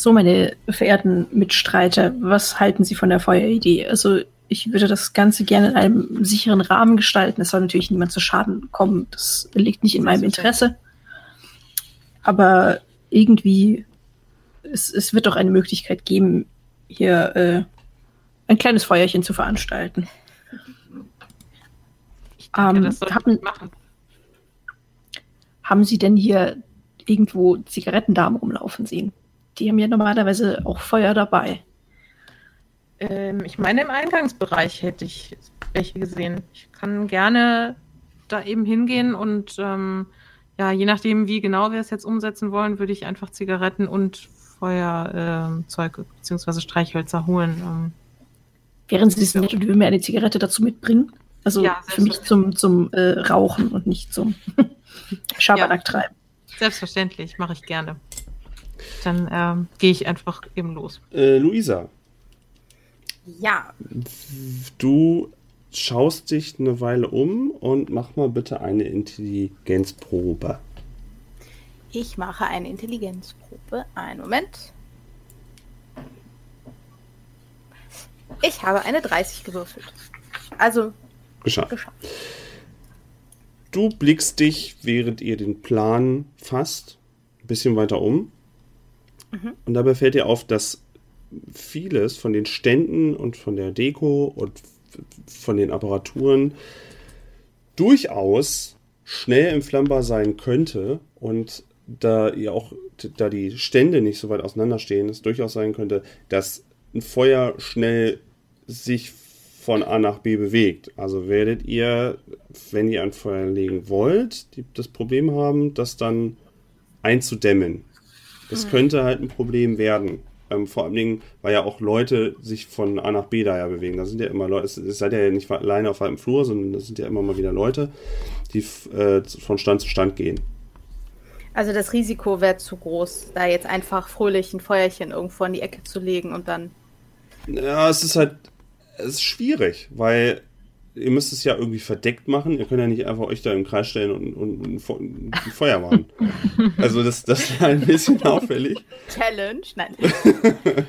So, meine verehrten Mitstreiter, was halten Sie von der Feueridee? Also, ich würde das Ganze gerne in einem sicheren Rahmen gestalten. Es soll natürlich niemand zu Schaden kommen. Das liegt nicht in meinem Interesse. Aber irgendwie, es, es wird doch eine Möglichkeit geben, hier äh, ein kleines Feuerchen zu veranstalten. Ich denke, ähm, das haben, machen. haben Sie denn hier irgendwo Zigarettendamen rumlaufen sehen? Die haben ja normalerweise auch Feuer dabei. Ähm, ich meine, im Eingangsbereich hätte ich welche gesehen. Ich kann gerne da eben hingehen und ähm, ja, je nachdem, wie genau wir es jetzt umsetzen wollen, würde ich einfach Zigaretten und Feuerzeug äh, bzw. Streichhölzer holen. Ähm. Wären Sie so nett und würden mir eine Zigarette dazu mitbringen? Also ja, für mich zum, zum äh, Rauchen und nicht zum Schabernack treiben. Selbstverständlich, mache ich gerne. Dann ähm, gehe ich einfach eben los. Äh, Luisa. Ja. Du schaust dich eine Weile um und mach mal bitte eine Intelligenzprobe. Ich mache eine Intelligenzprobe. Einen Moment. Ich habe eine 30 gewürfelt. Also geschafft. geschafft. Du blickst dich, während ihr den Plan fasst, ein bisschen weiter um. Mhm. Und dabei fällt dir auf, dass vieles von den Ständen und von der Deko und von den Apparaturen durchaus schnell entflammbar sein könnte und da ihr auch, da die Stände nicht so weit auseinanderstehen, es durchaus sein könnte, dass ein Feuer schnell sich von A nach B bewegt. Also werdet ihr, wenn ihr ein Feuer legen wollt, das Problem haben, das dann einzudämmen. Das mhm. könnte halt ein Problem werden. Ähm, vor allen Dingen, weil ja auch Leute sich von A nach B da ja bewegen. Da sind ja immer Leute, es seid ja nicht alleine auf einem Flur, sondern das sind ja immer mal wieder Leute, die äh, von Stand zu Stand gehen. Also das Risiko wäre zu groß, da jetzt einfach fröhlich ein Feuerchen irgendwo in die Ecke zu legen und dann. Ja, es ist halt, es ist schwierig, weil ihr müsst es ja irgendwie verdeckt machen. Ihr könnt ja nicht einfach euch da im Kreis stellen und, und, und ein Feuer machen. also das, das ist ein bisschen auffällig. Challenge? Nein.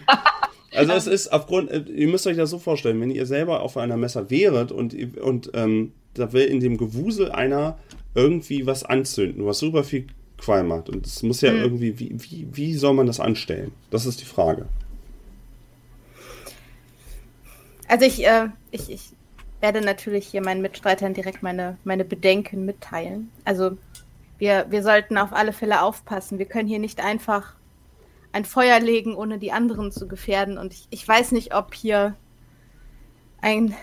also es ist aufgrund, ihr müsst euch das so vorstellen, wenn ihr selber auf einer Messer wäret und, und ähm, da will in dem Gewusel einer irgendwie was anzünden, was super viel Qualm macht. Und es muss ja hm. irgendwie, wie, wie, wie soll man das anstellen? Das ist die Frage. Also ich, äh, ich, ich werde natürlich hier meinen Mitstreitern direkt meine, meine Bedenken mitteilen. Also wir, wir sollten auf alle Fälle aufpassen. Wir können hier nicht einfach ein Feuer legen, ohne die anderen zu gefährden. Und ich, ich weiß nicht, ob hier ein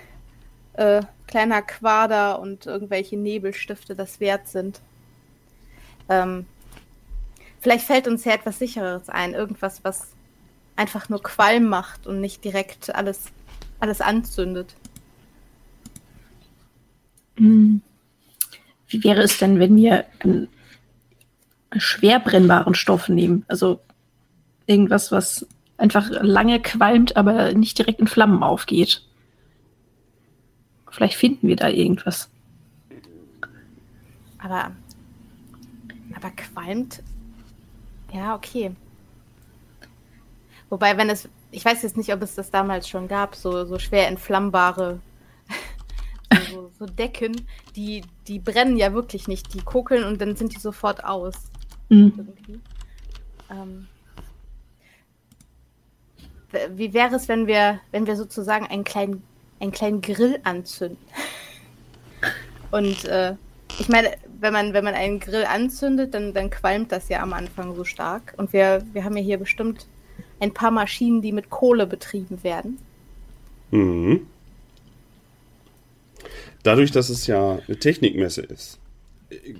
äh, kleiner Quader und irgendwelche Nebelstifte das wert sind. Ähm, vielleicht fällt uns ja etwas Sicheres ein. Irgendwas, was einfach nur Qualm macht und nicht direkt alles, alles anzündet. Hm. Wie wäre es denn, wenn wir einen schwer brennbaren Stoff nehmen? Also irgendwas, was einfach lange qualmt, aber nicht direkt in Flammen aufgeht. Vielleicht finden wir da irgendwas. Aber, aber qualmt. Ja, okay. Wobei, wenn es, ich weiß jetzt nicht, ob es das damals schon gab, so, so schwer entflammbare so, so, Decken, die, die brennen ja wirklich nicht. Die kokeln und dann sind die sofort aus. Mhm. Ähm, wie wäre es, wenn wir, wenn wir sozusagen einen kleinen, einen kleinen Grill anzünden? Und äh, ich meine, wenn man, wenn man einen Grill anzündet, dann, dann qualmt das ja am Anfang so stark. Und wir, wir haben ja hier bestimmt ein paar Maschinen, die mit Kohle betrieben werden. Mhm dadurch, dass es ja eine Technikmesse ist,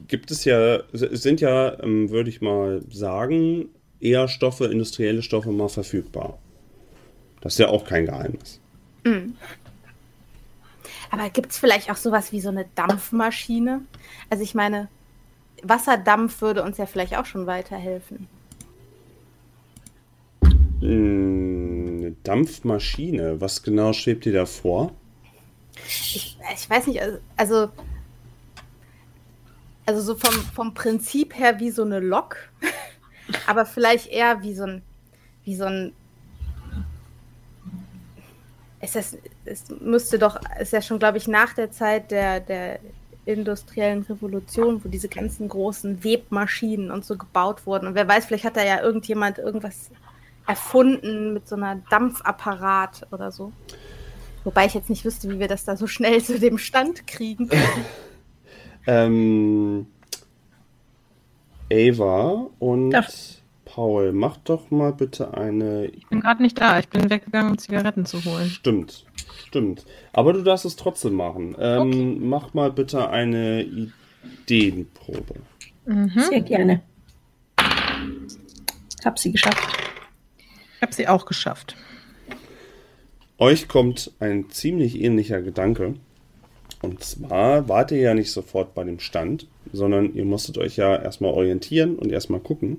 gibt es ja, sind ja, ähm, würde ich mal sagen, eher Stoffe, industrielle Stoffe mal verfügbar. Das ist ja auch kein Geheimnis. Mhm. Aber gibt es vielleicht auch sowas wie so eine Dampfmaschine? Also ich meine, Wasserdampf würde uns ja vielleicht auch schon weiterhelfen. Hm, eine Dampfmaschine, was genau schwebt dir da vor? Ich, ich weiß nicht, also, also, also so vom, vom Prinzip her wie so eine Lok, aber vielleicht eher wie so ein, wie so ein. Es, ist, es müsste doch, ist ja schon, glaube ich, nach der Zeit der, der industriellen Revolution, wo diese ganzen großen Webmaschinen und so gebaut wurden. Und wer weiß, vielleicht hat da ja irgendjemand irgendwas erfunden mit so einer Dampfapparat oder so. Wobei ich jetzt nicht wüsste, wie wir das da so schnell zu dem Stand kriegen. ähm, Ava und Darf- Paul, macht doch mal bitte eine. Ich bin gerade nicht da. Ich bin weggegangen, um Zigaretten zu holen. Stimmt, stimmt. Aber du darfst es trotzdem machen. Ähm, Mach mal bitte eine Ideenprobe. Mhm. Sehr gerne. Hab sie geschafft. Ich habe sie auch geschafft. Euch kommt ein ziemlich ähnlicher Gedanke. Und zwar wart ihr ja nicht sofort bei dem Stand, sondern ihr musstet euch ja erstmal orientieren und erstmal gucken.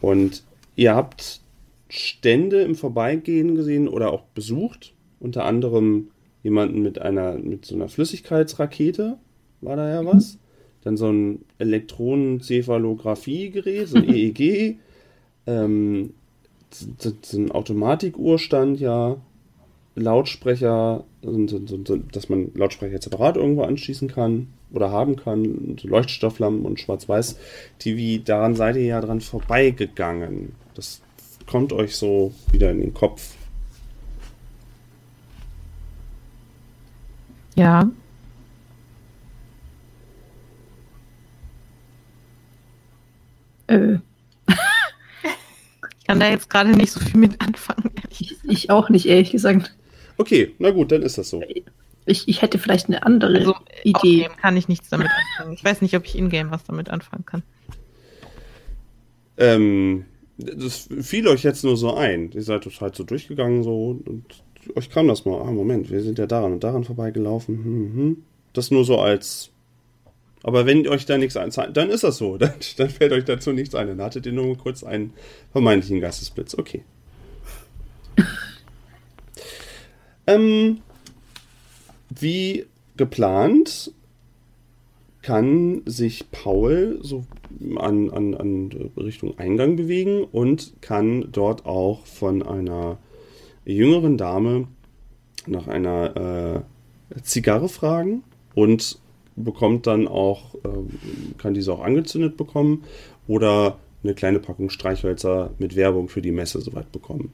Und ihr habt Stände im Vorbeigehen gesehen oder auch besucht. Unter anderem jemanden mit einer, mit so einer Flüssigkeitsrakete, war da ja was. Dann so ein Elektronenzephalographiegerät, so ein EEG. Ähm, so, ein Automatikuhrstand, ja. Lautsprecher, so, so, so, so, dass man Lautsprecher separat irgendwo anschließen kann oder haben kann, so Leuchtstofflampen und Schwarz-Weiß-TV, daran seid ihr ja dran vorbeigegangen. Das kommt euch so wieder in den Kopf. Ja. Äh, Ich kann da jetzt gerade nicht so viel mit anfangen. ich, ich auch nicht, ehrlich gesagt. Okay, na gut, dann ist das so. Ich, ich hätte vielleicht eine andere Also, Idee. Kann ich nichts damit anfangen. Ich weiß nicht, ob ich in-game was damit anfangen kann. Ähm, das fiel euch jetzt nur so ein. Ihr seid halt so durchgegangen so und euch kam das mal. Ah, Moment, wir sind ja daran und daran vorbeigelaufen. Hm, hm. Das nur so als. Aber wenn euch da nichts einzahlt, dann ist das so. Dann, dann fällt euch dazu nichts ein. Dann hattet ihr nur kurz einen vermeintlichen Geistesblitz. Okay. Ähm, wie geplant kann sich Paul so an, an, an Richtung Eingang bewegen und kann dort auch von einer jüngeren Dame nach einer äh, Zigarre fragen und bekommt dann auch, äh, kann diese auch angezündet bekommen oder eine kleine Packung Streichhölzer mit Werbung für die Messe soweit bekommen.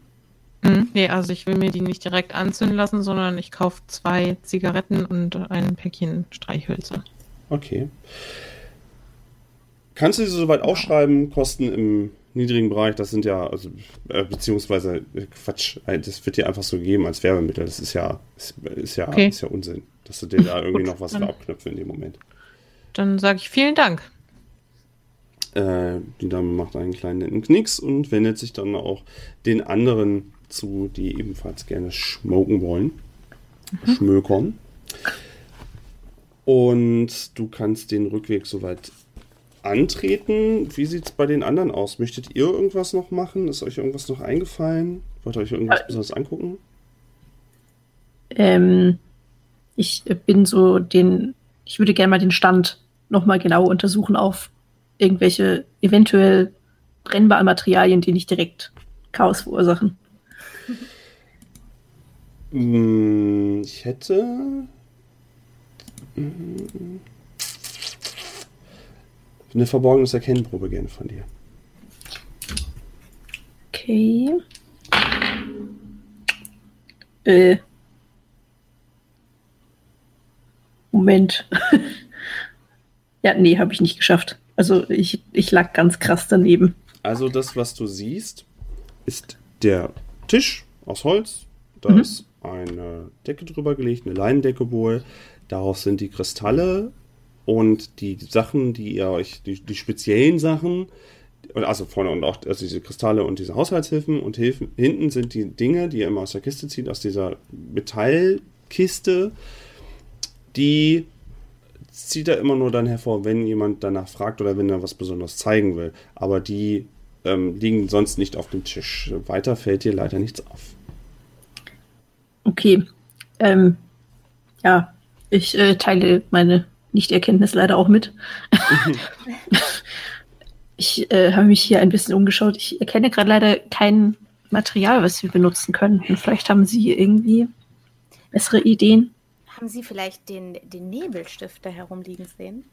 Hm, nee, also ich will mir die nicht direkt anzünden lassen, sondern ich kaufe zwei Zigaretten und ein Päckchen Streichhölzer. Okay. Kannst du sie soweit aufschreiben? Kosten im niedrigen Bereich, das sind ja, also, äh, beziehungsweise, äh, Quatsch, äh, das wird dir einfach so gegeben als Werbemittel. Das ist ja, ist, ist ja, Okay. ist ja Unsinn, dass du dir da irgendwie Gut, noch was dann- für abknöpfen in dem Moment. Dann sage ich vielen Dank. Äh, die Dame macht einen kleinen netten Knicks und wendet sich dann auch den anderen zu, die ebenfalls gerne schmoken wollen. Schmökern. Und du kannst den Rückweg soweit antreten. Wie sieht es bei den anderen aus? Möchtet ihr irgendwas noch machen? Ist euch irgendwas noch eingefallen? Wollt ihr euch irgendwas Äh, besonders angucken? Ähm, ich bin so den, ich würde gerne mal den Stand nochmal genau untersuchen auf irgendwelche eventuell brennbaren Materialien, die nicht direkt Chaos verursachen. Mm, Ich hätte. Eine verborgenes Erkennprobe gerne von dir. Okay. Äh. Moment. ja, nee, habe ich nicht geschafft. Also ich, ich lag ganz krass daneben. Also das, was du siehst, ist der Tisch aus Holz. Da Mhm. ist eine Decke drüber gelegt, eine Leinendecke wohl. Darauf sind die Kristalle und die Sachen, die ihr euch, die, die speziellen Sachen, also vorne und auch also diese Kristalle und diese Haushaltshilfen und Hilfen. Hinten sind die Dinge, die ihr immer aus der Kiste zieht, aus dieser Metallkiste. Die zieht er immer nur dann hervor, wenn jemand danach fragt oder wenn er was Besonderes zeigen will. Aber die ähm, liegen sonst nicht auf dem Tisch. Weiter fällt dir leider nichts auf. Okay. Ähm, ja, ich äh, teile meine Nichterkenntnis leider auch mit. ich äh, habe mich hier ein bisschen umgeschaut. Ich erkenne gerade leider keinen Material, was wir benutzen könnten. Vielleicht haben Sie irgendwie bessere Ideen. Haben Sie vielleicht den, den Nebelstift da herumliegen sehen?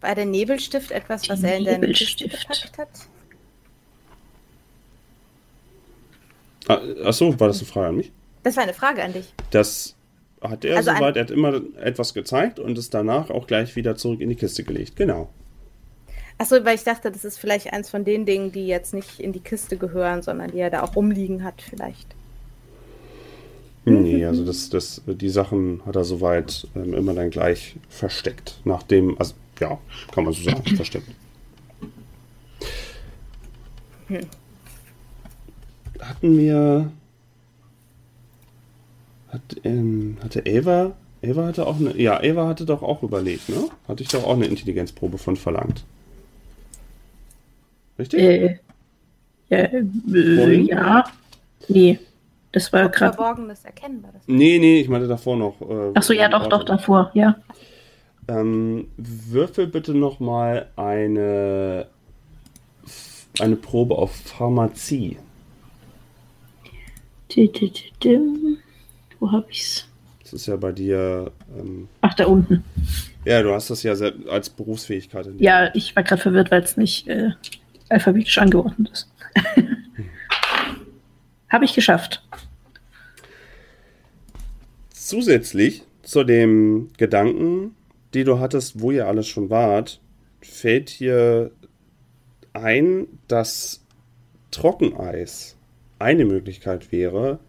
War der Nebelstift etwas, was Den er in der Kiste gepackt hat? Ah, Achso, war das eine Frage an mich? Das war eine Frage an dich. Das hat er Also soweit, er hat immer etwas gezeigt und es danach auch gleich wieder zurück in die Kiste gelegt. Genau. Achso, weil ich dachte, das ist vielleicht eins von den Dingen, die jetzt nicht in die Kiste gehören, sondern die er da auch rumliegen hat, vielleicht. Nee, also das, das, die Sachen hat er soweit ähm, immer dann gleich versteckt. Nachdem, also ja, kann man so sagen, versteckt. Hatten wir. Hat, ähm, hatte Eva. Eva hatte auch eine. Ja, Eva hatte doch auch überlegt, ne? Hatte ich doch auch eine Intelligenzprobe von verlangt. Richtig? Äh, ja, äh, Vorhin? ja. Nee, das war gerade. Verborgenes Erkennen war das. Nee, nee, ich meinte davor noch. Äh, Achso, ja, doch, doch, davor, ja. Ähm, würfel bitte nochmal eine, eine Probe auf Pharmazie. Dim. Wo hab ich's? Das ist ja bei dir. Ähm, Ach, da unten. ja, du hast das ja als Berufsfähigkeit. in dir. Ja, ich war gerade verwirrt, weil es nicht äh, alphabetisch angeordnet ist. Habe ich geschafft. Zusätzlich zu dem Gedanken, die du hattest, wo ihr alles schon wart, fällt hier ein, dass Trockeneis eine Möglichkeit wäre,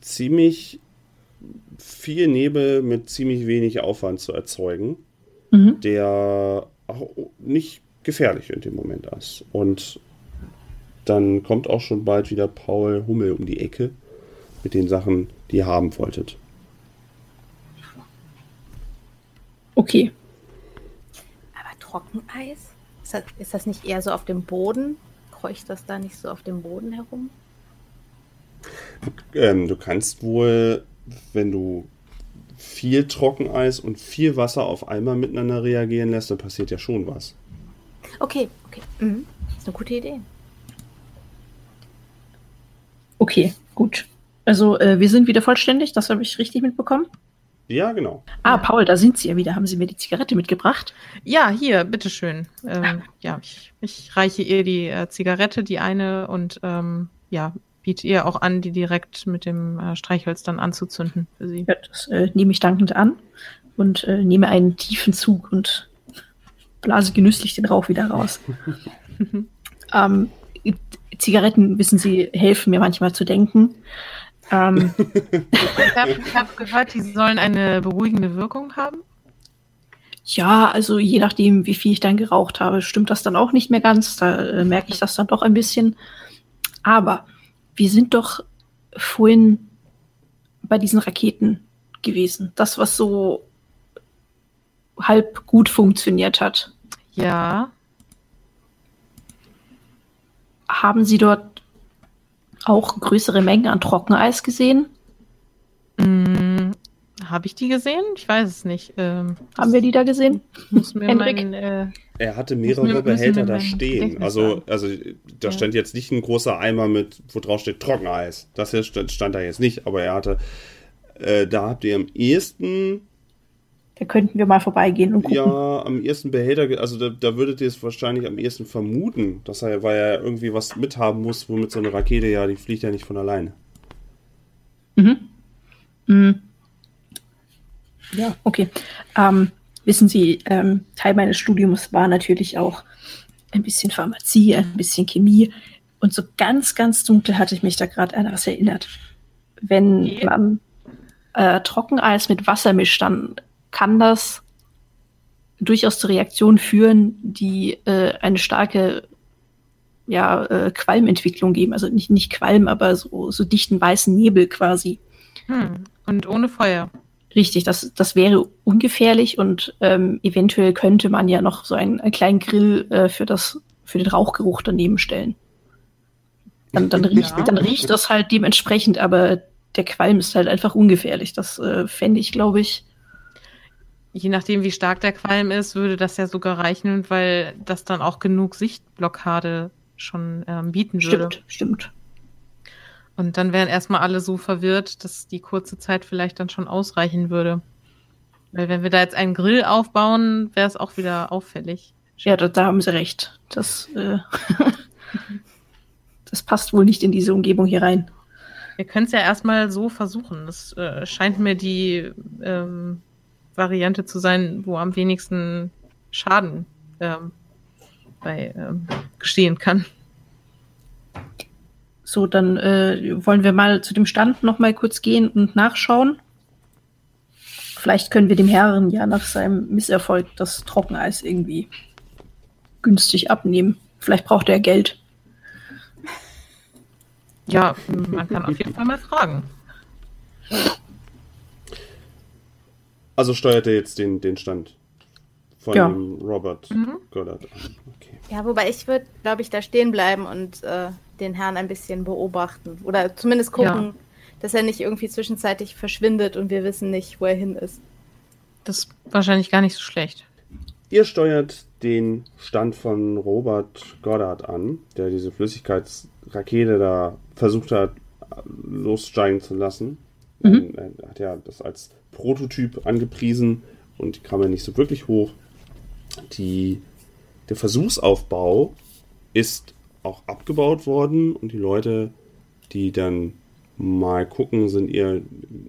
ziemlich viel Nebel mit ziemlich wenig Aufwand zu erzeugen, Mhm. der auch nicht gefährlich in dem Moment ist. Und dann kommt auch schon bald wieder Paul Hummel um die Ecke mit den Sachen, die ihr haben wolltet. Okay. Aber Trockeneis? Ist das, ist das nicht eher so auf dem Boden? Kreucht das da nicht so auf dem Boden herum? Ähm, du kannst wohl, wenn du viel Trockeneis und viel Wasser auf einmal miteinander reagieren lässt, dann passiert ja schon was. Okay, okay. Mhm. Das ist eine gute Idee. Okay, gut. Also, äh, wir sind wieder vollständig, das habe ich richtig mitbekommen. Ja, genau. Ah, Paul, da sind Sie ja wieder. Haben Sie mir die Zigarette mitgebracht? Ja, hier, bitteschön. Ähm, ja, ich, ich reiche ihr die äh, Zigarette, die eine, und ähm, ja, biete ihr auch an, die direkt mit dem äh, Streichholz dann anzuzünden für sie. Ja, das äh, nehme ich dankend an und äh, nehme einen tiefen Zug und blase genüsslich den Rauch wieder raus. ähm, Zigaretten, wissen Sie, helfen mir manchmal zu denken. Ähm, Ich habe hab gehört, die sollen eine beruhigende Wirkung haben. ja, also je nachdem, wie viel ich dann geraucht habe, stimmt das dann auch nicht mehr ganz. Da äh, merke ich das dann doch ein bisschen. Aber wir sind doch vorhin bei diesen Raketen gewesen. Das, was so halb gut funktioniert hat. Ja. Haben Sie dort auch größere Mengen an Trockeneis gesehen? Hm, habe ich die gesehen? Ich weiß es nicht. Ähm, Haben wir die da gesehen? muss mir mein, äh, Er hatte mehrere Behälter da stehen. Also, also da Ja. stand jetzt nicht ein großer Eimer mit, wo drauf steht Trockeneis. Das hier stand, stand da jetzt nicht, aber er hatte, äh, da habt ihr am ehesten, Da könnten wir mal vorbeigehen und gucken. ja, am ehesten Behälter, also da, da würdet ihr es wahrscheinlich am ehesten vermuten, dass er, weil er irgendwie was mithaben muss, womit so eine Rakete ja, die fliegt ja nicht von alleine. Mhm. Mhm. Ja, okay. Ähm, wissen Sie, ähm, Teil meines Studiums war natürlich auch ein bisschen Pharmazie, ein bisschen Chemie. Und so ganz, ganz dunkel hatte ich mich da gerade an was erinnert. Wenn man äh, Trockeneis mit Wasser mischt, dann kann das durchaus zu Reaktionen führen, die äh, eine starke ja, äh, Qualmentwicklung geben. Also nicht, nicht Qualm, aber so, so dichten weißen Nebel quasi. hm. Und ohne Feuer. Richtig, das, das wäre ungefährlich und ähm, eventuell könnte man ja noch so einen, einen kleinen Grill äh, für, das, für den Rauchgeruch daneben stellen. Dann, dann, riecht, Ja. dann riecht das halt dementsprechend, aber der Qualm ist halt einfach ungefährlich. Das äh, fände ich, glaube ich. Je nachdem, wie stark der Qualm ist, würde das ja sogar reichen, weil das dann auch genug Sichtblockade schon ähm, bieten würde. Stimmt, stimmt. Und dann wären erstmal alle so verwirrt, dass die kurze Zeit vielleicht dann schon ausreichen würde. Weil wenn wir da jetzt einen Grill aufbauen, wäre es auch wieder auffällig. Ja, da, da haben sie recht. Das, äh, das passt wohl nicht in diese Umgebung hier rein. Wir können es ja erstmal so versuchen. Das äh, scheint mir die ähm, Variante zu sein, wo am wenigsten Schaden ähm, bei ähm, geschehen kann. So, dann äh, wollen wir mal zu dem Stand noch mal kurz gehen und nachschauen. Vielleicht können wir dem Herren ja nach seinem Misserfolg das Trockeneis irgendwie günstig abnehmen. Vielleicht braucht er Geld. Ja, man kann auf jeden Fall mal fragen. Also steuert er jetzt den, den Stand von Ja. dem Robert Mhm. Goddard an. Okay. Ja, wobei ich würde, glaube ich, da stehen bleiben und äh, den Herrn ein bisschen beobachten. Oder zumindest gucken, Ja. dass er nicht irgendwie zwischenzeitlich verschwindet und wir wissen nicht, wo er hin ist. Das ist wahrscheinlich gar nicht so schlecht. Ihr steuert den Stand von Robert Goddard an, der diese Flüssigkeitsrakete da versucht hat, lossteigen zu lassen. Mhm. Er hat ja das als Prototyp angepriesen und die kam ja nicht so wirklich hoch. Die, der Versuchsaufbau ist auch abgebaut worden und die Leute, die dann mal gucken, sind eher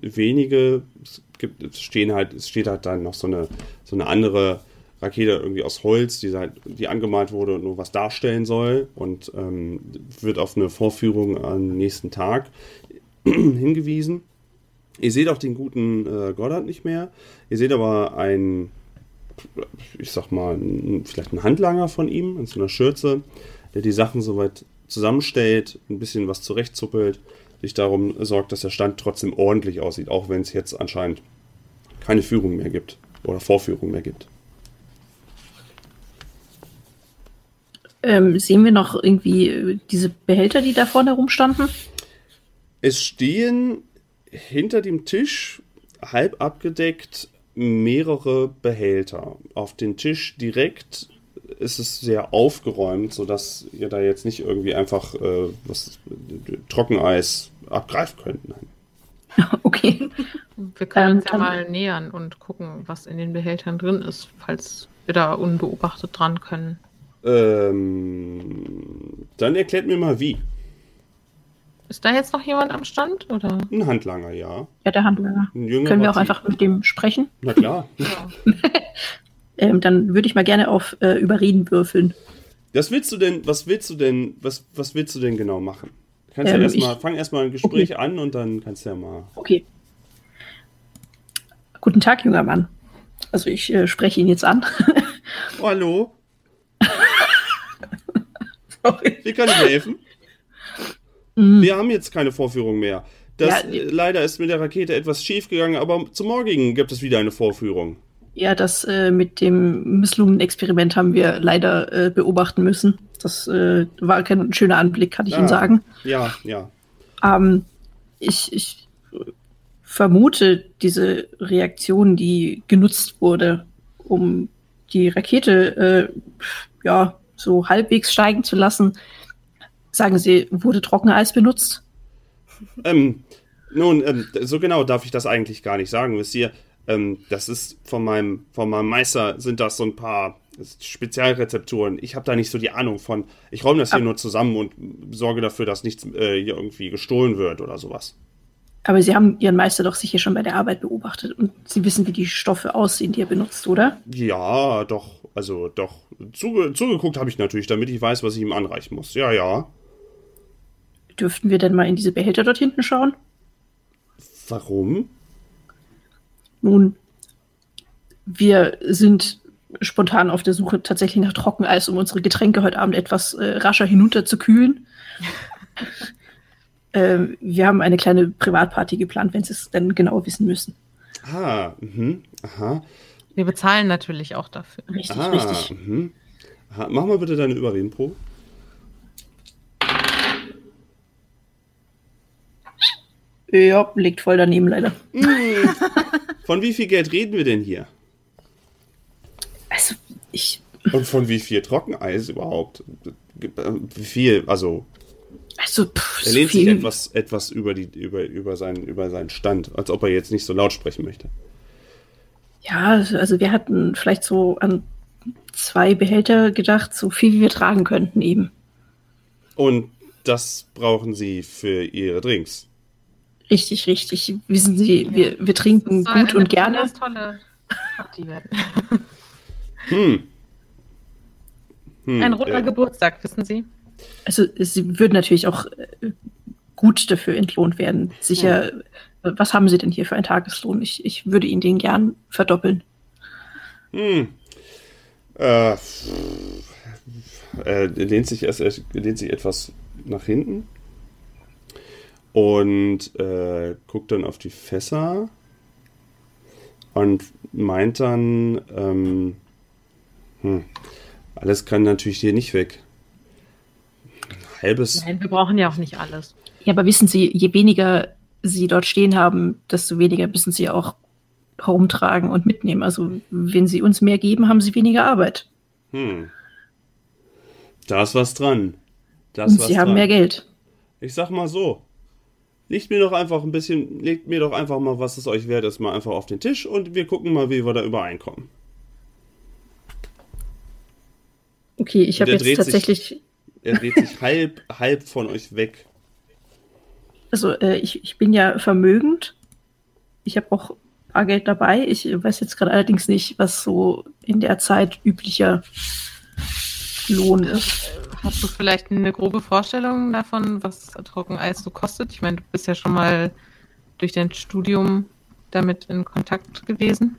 wenige. Es gibt, es stehen halt, es steht halt dann noch so eine, so eine andere Rakete irgendwie aus Holz, die, halt, die angemalt wurde und nur was darstellen soll und ähm, wird auf eine Vorführung am nächsten Tag hingewiesen. Ihr seht auch den guten äh, Goddard nicht mehr. Ihr seht aber einen, ich sag mal, einen, vielleicht einen Handlanger von ihm in so einer Schürze, der die Sachen soweit zusammenstellt, ein bisschen was zurechtzuppelt, sich darum sorgt, dass der Stand trotzdem ordentlich aussieht, auch wenn es jetzt anscheinend keine Führung mehr gibt oder Vorführung mehr gibt. Ähm, sehen wir noch irgendwie äh, diese Behälter, die da vorne rumstanden? Es stehen hinter dem Tisch, halb abgedeckt, mehrere Behälter. Auf den Tisch direkt ist es sehr aufgeräumt, sodass ihr da jetzt nicht irgendwie einfach äh, was, Trockeneis abgreifen könnt. Nein. okay. Wir können Ähm, uns ja mal nähern und gucken, was in den Behältern drin ist, falls wir da unbeobachtet dran können. Ähm, dann erklärt mir mal wie. Ist da jetzt noch jemand am Stand? Oder? Ein Handlanger, ja. Ja, der Handlanger. Können wir auch einfach mit dem sprechen? Na klar. Ja. Ähm, dann würde ich mal gerne auf äh, Überreden würfeln. Was willst du denn, was willst du denn, was, was willst du denn genau machen? Kannst Ähm, ja erstmal, fang erstmal ein Gespräch an und dann kannst du ja mal. Okay. Guten Tag, junger Mann. Also ich äh, spreche ihn jetzt an. Oh, hallo, wie kann ich helfen? Mm, Wir haben jetzt keine Vorführung mehr. Das, Ja, äh, leider ist mit der Rakete etwas schief gegangen, aber zum Morgigen gibt es wieder eine Vorführung. Ja, das äh, mit dem misslungenen Experiment haben wir leider äh, beobachten müssen. Das äh, war kein schöner Anblick, kann ich Ah. Ihnen sagen. Ja, ja. Ähm, ich, ich vermute, diese Reaktion, die genutzt wurde, um die Rakete äh, ja, so halbwegs steigen zu lassen, sagen Sie, wurde Trockeneis benutzt? Ähm, nun, ähm, so genau darf ich das eigentlich gar nicht sagen, wisst ihr. Ähm, das ist von meinem, von meinem Meister sind das so ein paar Spezialrezepturen. Ich habe da nicht so die Ahnung von. Ich räume das hier Ab- nur zusammen und sorge dafür, dass nichts äh, hier irgendwie gestohlen wird oder sowas. Aber Sie haben Ihren Meister doch sicher schon bei der Arbeit beobachtet und Sie wissen, wie die Stoffe aussehen, die er benutzt, oder? Ja, doch, also doch. Zuge zugeguckt habe ich natürlich, damit ich weiß, was ich ihm anreichen muss. Ja, ja. Dürften wir denn mal in diese Behälter dort hinten schauen? Warum? Nun, wir sind spontan auf der Suche tatsächlich nach Trockeneis, um unsere Getränke heute Abend etwas äh, rascher hinunterzukühlen. ähm, wir haben eine kleine Privatparty geplant, wenn Sie es denn genau wissen müssen. Ah, mhm, aha. Wir bezahlen natürlich auch dafür. Richtig, Ah, richtig. mhm. Aha, mach mal bitte deine Überredenprobe. Ja, liegt voll daneben leider. Von wie viel Geld reden wir denn hier? Also, ich, Und von wie viel Trockeneis überhaupt? Wie viel? Also, Also, pff, Er so lehnt sich viel. etwas, etwas über, die, über, über, seinen, über seinen Stand, als ob er jetzt nicht so laut sprechen möchte. Ja, also wir hatten vielleicht so an zwei Behälter gedacht, so viel wie wir tragen könnten eben. Und das brauchen sie für ihre Drinks. Richtig, richtig. Wissen Sie, wir, wir trinken gut eine und gerne. tolle Party werden. Hm. Hm, Ein runder äh, Geburtstag, wissen Sie? Also Sie würden natürlich auch äh, gut dafür entlohnt werden. Sicher, äh, was haben Sie denn hier für einen Tageslohn? Ich, ich würde Ihnen den gern verdoppeln. Hm. Äh, er lehnt sich erst er lehnt sich etwas nach hinten und äh, guckt dann auf die Fässer und meint dann, ähm, hm, alles kann natürlich hier nicht weg. Ein halbes, Nein, wir brauchen ja auch nicht alles. Ja, aber wissen Sie, je weniger Sie dort stehen haben, desto weniger müssen Sie auch herumtragen und mitnehmen. Also wenn Sie uns mehr geben, haben Sie weniger Arbeit. hm. Da ist was dran. Da ist Und was Sie haben dran. mehr Geld. Ich sag mal so. Legt mir doch einfach ein bisschen, legt mir doch einfach mal, was es euch wert ist, mal einfach auf den Tisch und wir gucken mal, wie wir da übereinkommen. Okay, ich habe jetzt dreht sich- tatsächlich, Er dreht sich halb, halb von euch weg. also äh, ich, ich bin ja vermögend. Ich habe auch Bargeld dabei. Ich weiß jetzt gerade allerdings nicht, was so in der Zeit üblicher Lohn ist. Hast du vielleicht eine grobe Vorstellung davon, was Trockeneis so kostet? Ich meine, du bist ja schon mal durch dein Studium damit in Kontakt gewesen.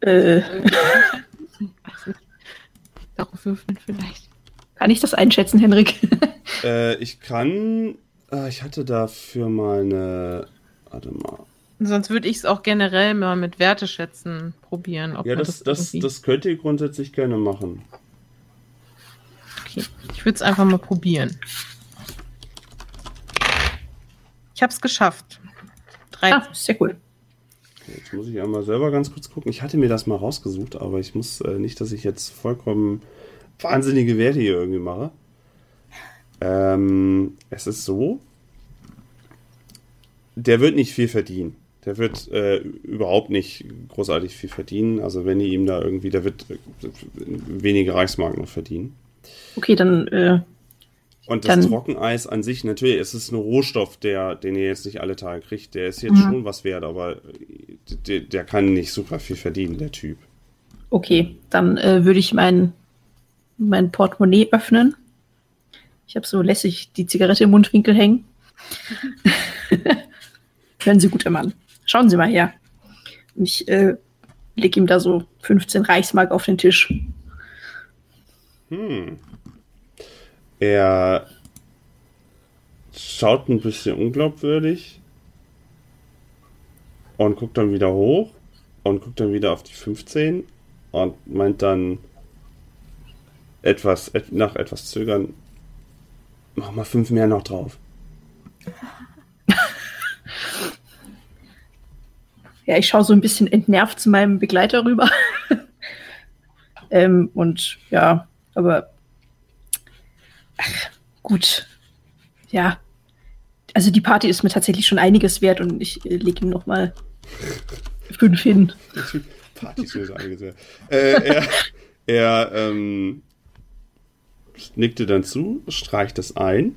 Äh, Weiß nicht. Darauf würfeln vielleicht. kann ich das einschätzen, Henrik? Äh, ich kann. Äh, ich hatte dafür mal eine. Warte mal. Sonst würde ich es auch generell mal mit Werteschätzen probieren. Ob Ja, das, das, irgendwie- das könnt ihr grundsätzlich gerne machen. Okay. Ich würde es einfach mal probieren. Ich habe es geschafft. Drei. ah, sehr cool. Jetzt muss ich einmal selber ganz kurz gucken. Ich hatte mir das mal rausgesucht, aber ich muss äh, nicht, dass ich jetzt vollkommen wahnsinnige Werte hier irgendwie mache. Ähm, es ist so, der wird nicht viel verdienen. Der wird äh, überhaupt nicht großartig viel verdienen. Also wenn ihr ihm da irgendwie, der wird äh, wenige Reichsmark noch verdienen. Okay, dann äh, Und das Dann- Trockeneis an sich, natürlich, es ist ein Rohstoff, der, den ihr jetzt nicht alle Tage kriegt. Der ist jetzt Mhm. schon was wert, aber der, der kann nicht super viel verdienen, der Typ. Okay, dann äh, würde ich mein, mein Portemonnaie öffnen. Ich habe so lässig die Zigarette im Mundwinkel hängen. Hören Sie, guter Mann. Schauen Sie mal her. Und ich äh, leg ihm da so 15 Reichsmark auf den Tisch. Hm. Er schaut ein bisschen unglaubwürdig und guckt dann wieder hoch und guckt dann wieder auf die 15 und meint dann etwas, et, nach etwas Zögern, mach mal fünf mehr noch drauf. Ja, ich schaue so ein bisschen entnervt zu meinem Begleiter rüber. ähm, und ja, aber ach, gut. Ja. Also die Party ist mir tatsächlich schon einiges wert und ich äh, lege ihm noch mal fünf hin. Partys mir so angesehen. Äh, er er ähm, nickte dann zu, streicht es ein,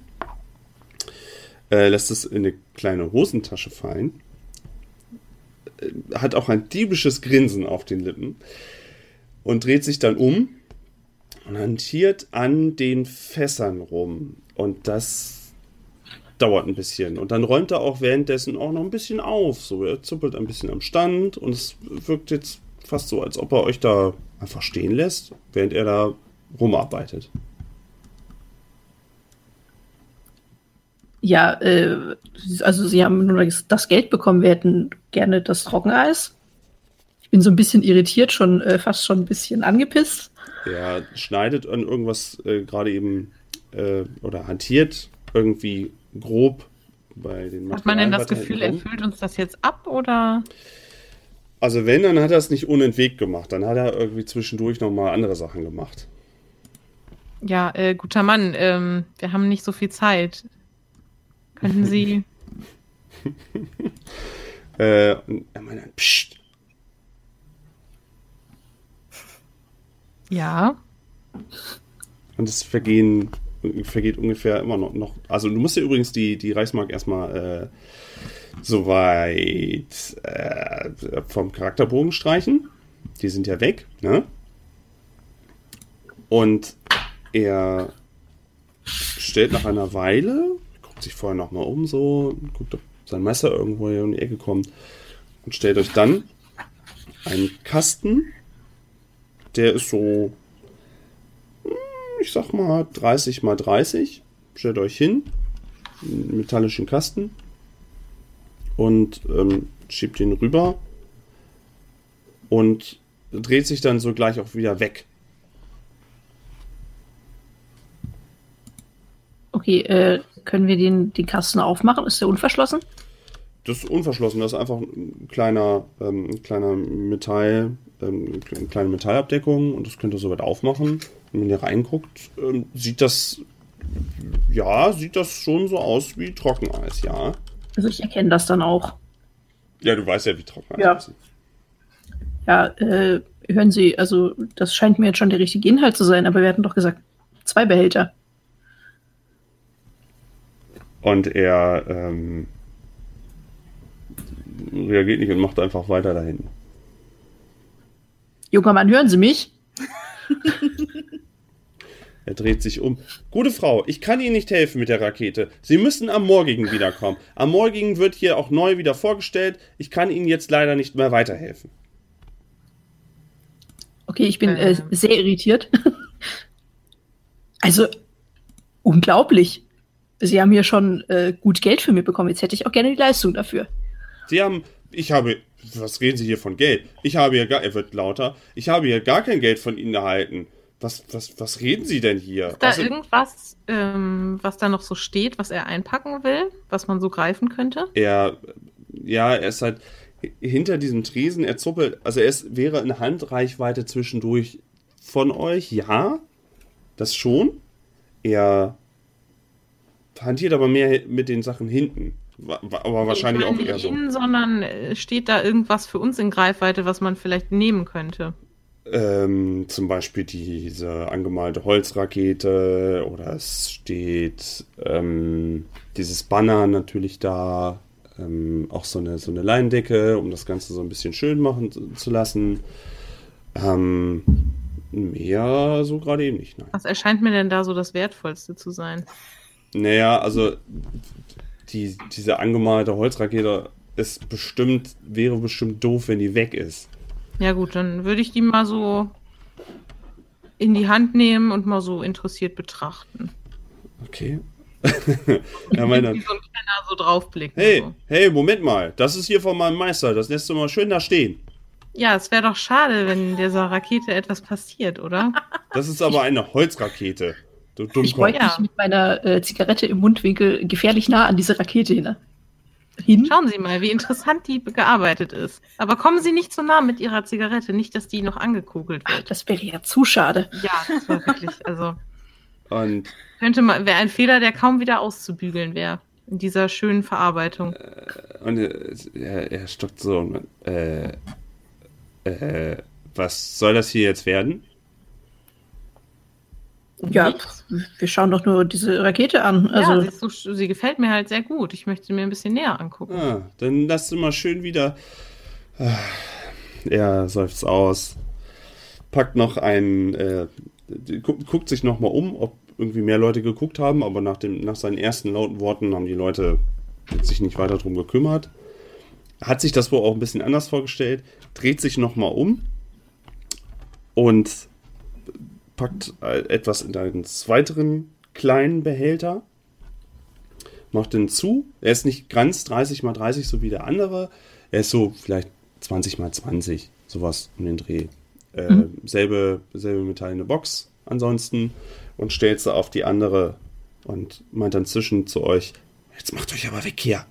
äh, lässt es in eine kleine Hosentasche fallen, äh, hat auch ein diebisches Grinsen auf den Lippen und dreht sich dann um und hantiert an den Fässern rum. Und das dauert ein bisschen. Und dann räumt er auch währenddessen auch noch ein bisschen auf. So, er zuppelt ein bisschen am Stand und es wirkt jetzt fast so, als ob er euch da einfach stehen lässt, während er da rumarbeitet. Ja, äh, also sie haben nur das- Geld bekommen. Wir hätten gerne das Trockeneis. Ich bin so ein bisschen irritiert, schon äh, fast schon ein bisschen angepisst. Er schneidet an irgendwas äh, gerade eben äh, oder hantiert irgendwie grob bei den Hat man denn das Materialien Gefühl, er füllt uns das jetzt ab oder? Also wenn, dann hat er es nicht unentwegt gemacht. Dann hat er irgendwie zwischendurch nochmal andere Sachen gemacht. Ja, äh, guter Mann, ähm, wir haben nicht so viel Zeit. Könnten Sie. äh, und er meint dann, Ja. Und es vergehen, vergeht ungefähr immer noch, noch. Also du musst ja übrigens die, die Reichsmark erstmal äh, soweit äh, vom Charakterbogen streichen. Die sind ja weg, ne? Und er stellt nach einer Weile, guckt sich vorher nochmal um, so, guckt, ob sein Messer irgendwo hier um die Ecke kommt und stellt euch dann einen Kasten, der ist so ich sag mal 30 mal 30. Stellt euch hin, einen metallischen Kasten und ähm, schiebt ihn rüber und dreht sich dann so gleich auch wieder weg. Okay, äh, können wir den, den Kasten aufmachen? Ist der unverschlossen? Das ist unverschlossen, das ist einfach ein kleiner, ähm, ein kleiner Metall, ähm, eine kleine Metallabdeckung und das könnt ihr soweit aufmachen. Und wenn ihr reinguckt, ähm, sieht das, ja, sieht das schon so aus wie Trockeneis, ja. Also ich erkenne das dann auch. Ja, du weißt ja, wie Trockeneis Ja. ist. Ja, äh, hören Sie, also das scheint mir jetzt schon der richtige Inhalt zu sein, aber wir hatten doch gesagt, zwei Behälter. Und er ähm, reagiert nicht und macht einfach weiter dahin. Junger Mann, hören Sie mich? Er dreht sich um. Gute Frau, ich kann Ihnen nicht helfen mit der Rakete. Sie müssen am Morgigen wiederkommen. Am Morgigen wird hier auch neu wieder vorgestellt. Ich kann Ihnen jetzt leider nicht mehr weiterhelfen. Okay, ich bin äh, Ähm. sehr irritiert. also, unglaublich. Sie haben hier schon äh, gut Geld für mich bekommen. Jetzt hätte ich auch gerne die Leistung dafür. Sie haben. Ich habe. Was reden Sie hier von Geld? Ich habe hier gar. Er wird lauter. Ich habe hier gar kein Geld von Ihnen erhalten. Was, was, was reden Sie denn hier? Ist da Außer- irgendwas, ähm, was da noch so steht, was er einpacken will, was man so greifen könnte? er, ja, er ist halt hinter diesem Tresen, er zuppelt, also er ist, wäre in Handreichweite zwischendurch von euch, ja, das schon. Er hantiert aber mehr mit den Sachen hinten. Aber wahrscheinlich ich auch eher so. Sondern äh, steht da irgendwas für uns in Greifweite, was man vielleicht nehmen könnte? Ähm, zum Beispiel diese angemalte Holzrakete oder es steht ähm, dieses Banner natürlich da, ähm, auch so eine, so eine Leinendecke, um das Ganze so ein bisschen schön machen zu, zu lassen. Ähm, mehr so gerade eben nicht, nein. Was erscheint mir denn da so das Wertvollste zu sein? Naja, also die, diese angemalte Holzrakete ist bestimmt, wäre bestimmt doof, wenn die weg ist. Ja gut, dann würde ich die mal so in die Hand nehmen und mal so interessiert betrachten. Okay. ja, meine, Wie so ein Kenner so draufblicken. Hey, So. hey, Moment mal. Das ist hier von meinem Meister. Das lässt du mal schön da stehen. Ja, es wäre doch schade, wenn dieser Rakete etwas passiert, oder? Das ist aber eine Holzrakete. Du Ich wollte Ja. mich mit meiner äh, Zigarette im Mundwinkel gefährlich nah an diese Rakete hin. hin. Schauen Sie mal, wie interessant die gearbeitet ist. Aber kommen Sie nicht zu nah mit Ihrer Zigarette, nicht, dass die noch angekugelt Ach, wird. das wäre ja zu schade. Ja, das war wirklich, also Und könnte man, wäre ein Fehler, der kaum wieder auszubügeln wäre. In dieser schönen Verarbeitung. Und äh, er, er stockt so. Äh, äh, was soll das hier jetzt werden? Ja, Nichts. wir schauen doch nur diese Rakete an. Also, ja, sie, so, sie gefällt mir halt sehr gut. Ich möchte sie mir ein bisschen näher angucken. Ah, dann lass du mal schön wieder. Ah, Er seufzt aus. Packt noch einen. Äh, guckt, guckt sich nochmal um, ob irgendwie mehr Leute geguckt haben, aber nach, dem, nach seinen ersten lauten Worten haben die Leute sich nicht weiter drum gekümmert. Hat sich das wohl auch ein bisschen anders vorgestellt, dreht sich nochmal um und packt etwas in einen weiteren kleinen Behälter macht den zu. Er ist nicht ganz 30 mal 30, so wie der andere. Er ist so vielleicht 20 mal 20, sowas um den Dreh. Äh, selbe, selbe metallene Box ansonsten und stellt sie auf die andere und meint dann zwischen zu euch, jetzt macht euch aber weg hier.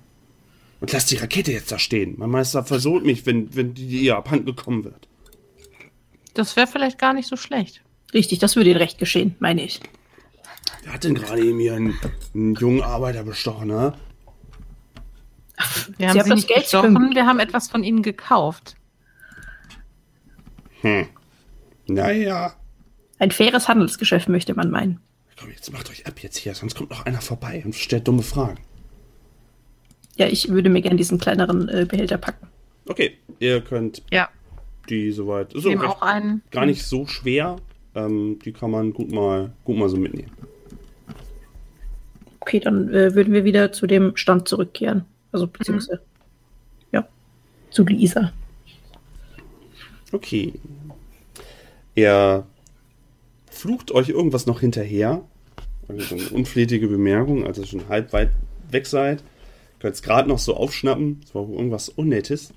Und lasst die Rakete jetzt da stehen. Mein Meister versohlt mich, wenn, wenn die ihr abhanden gekommen wird. Das wäre vielleicht gar nicht so schlecht. Richtig, das würde Ihnen recht geschehen, meine ich. Wer hat denn gerade eben hier einen, einen jungen Arbeiter bestochen, ne? Wir Sie haben sie das nicht Geld bekommen. wir haben etwas von ihnen gekauft. Hm. Naja. Ein faires Handelsgeschäft möchte man meinen. Komm, jetzt macht euch ab jetzt hier, sonst kommt noch einer vorbei und stellt dumme Fragen. Ja, ich würde mir gerne diesen kleineren äh, Behälter packen. Okay, ihr könnt Ja, die soweit. Ist auch auch einen. gar nicht so schwer. Ähm, die kann man gut mal, gut mal so mitnehmen. Okay, dann äh, würden wir wieder zu dem Stand zurückkehren. Also beziehungsweise, ja, zu Lisa. Okay. Er flucht euch irgendwas noch hinterher. Also so eine unflätige Bemerkung, als ihr schon halb weit weg seid. Könnt es gerade noch so aufschnappen. Es war irgendwas Unnettes.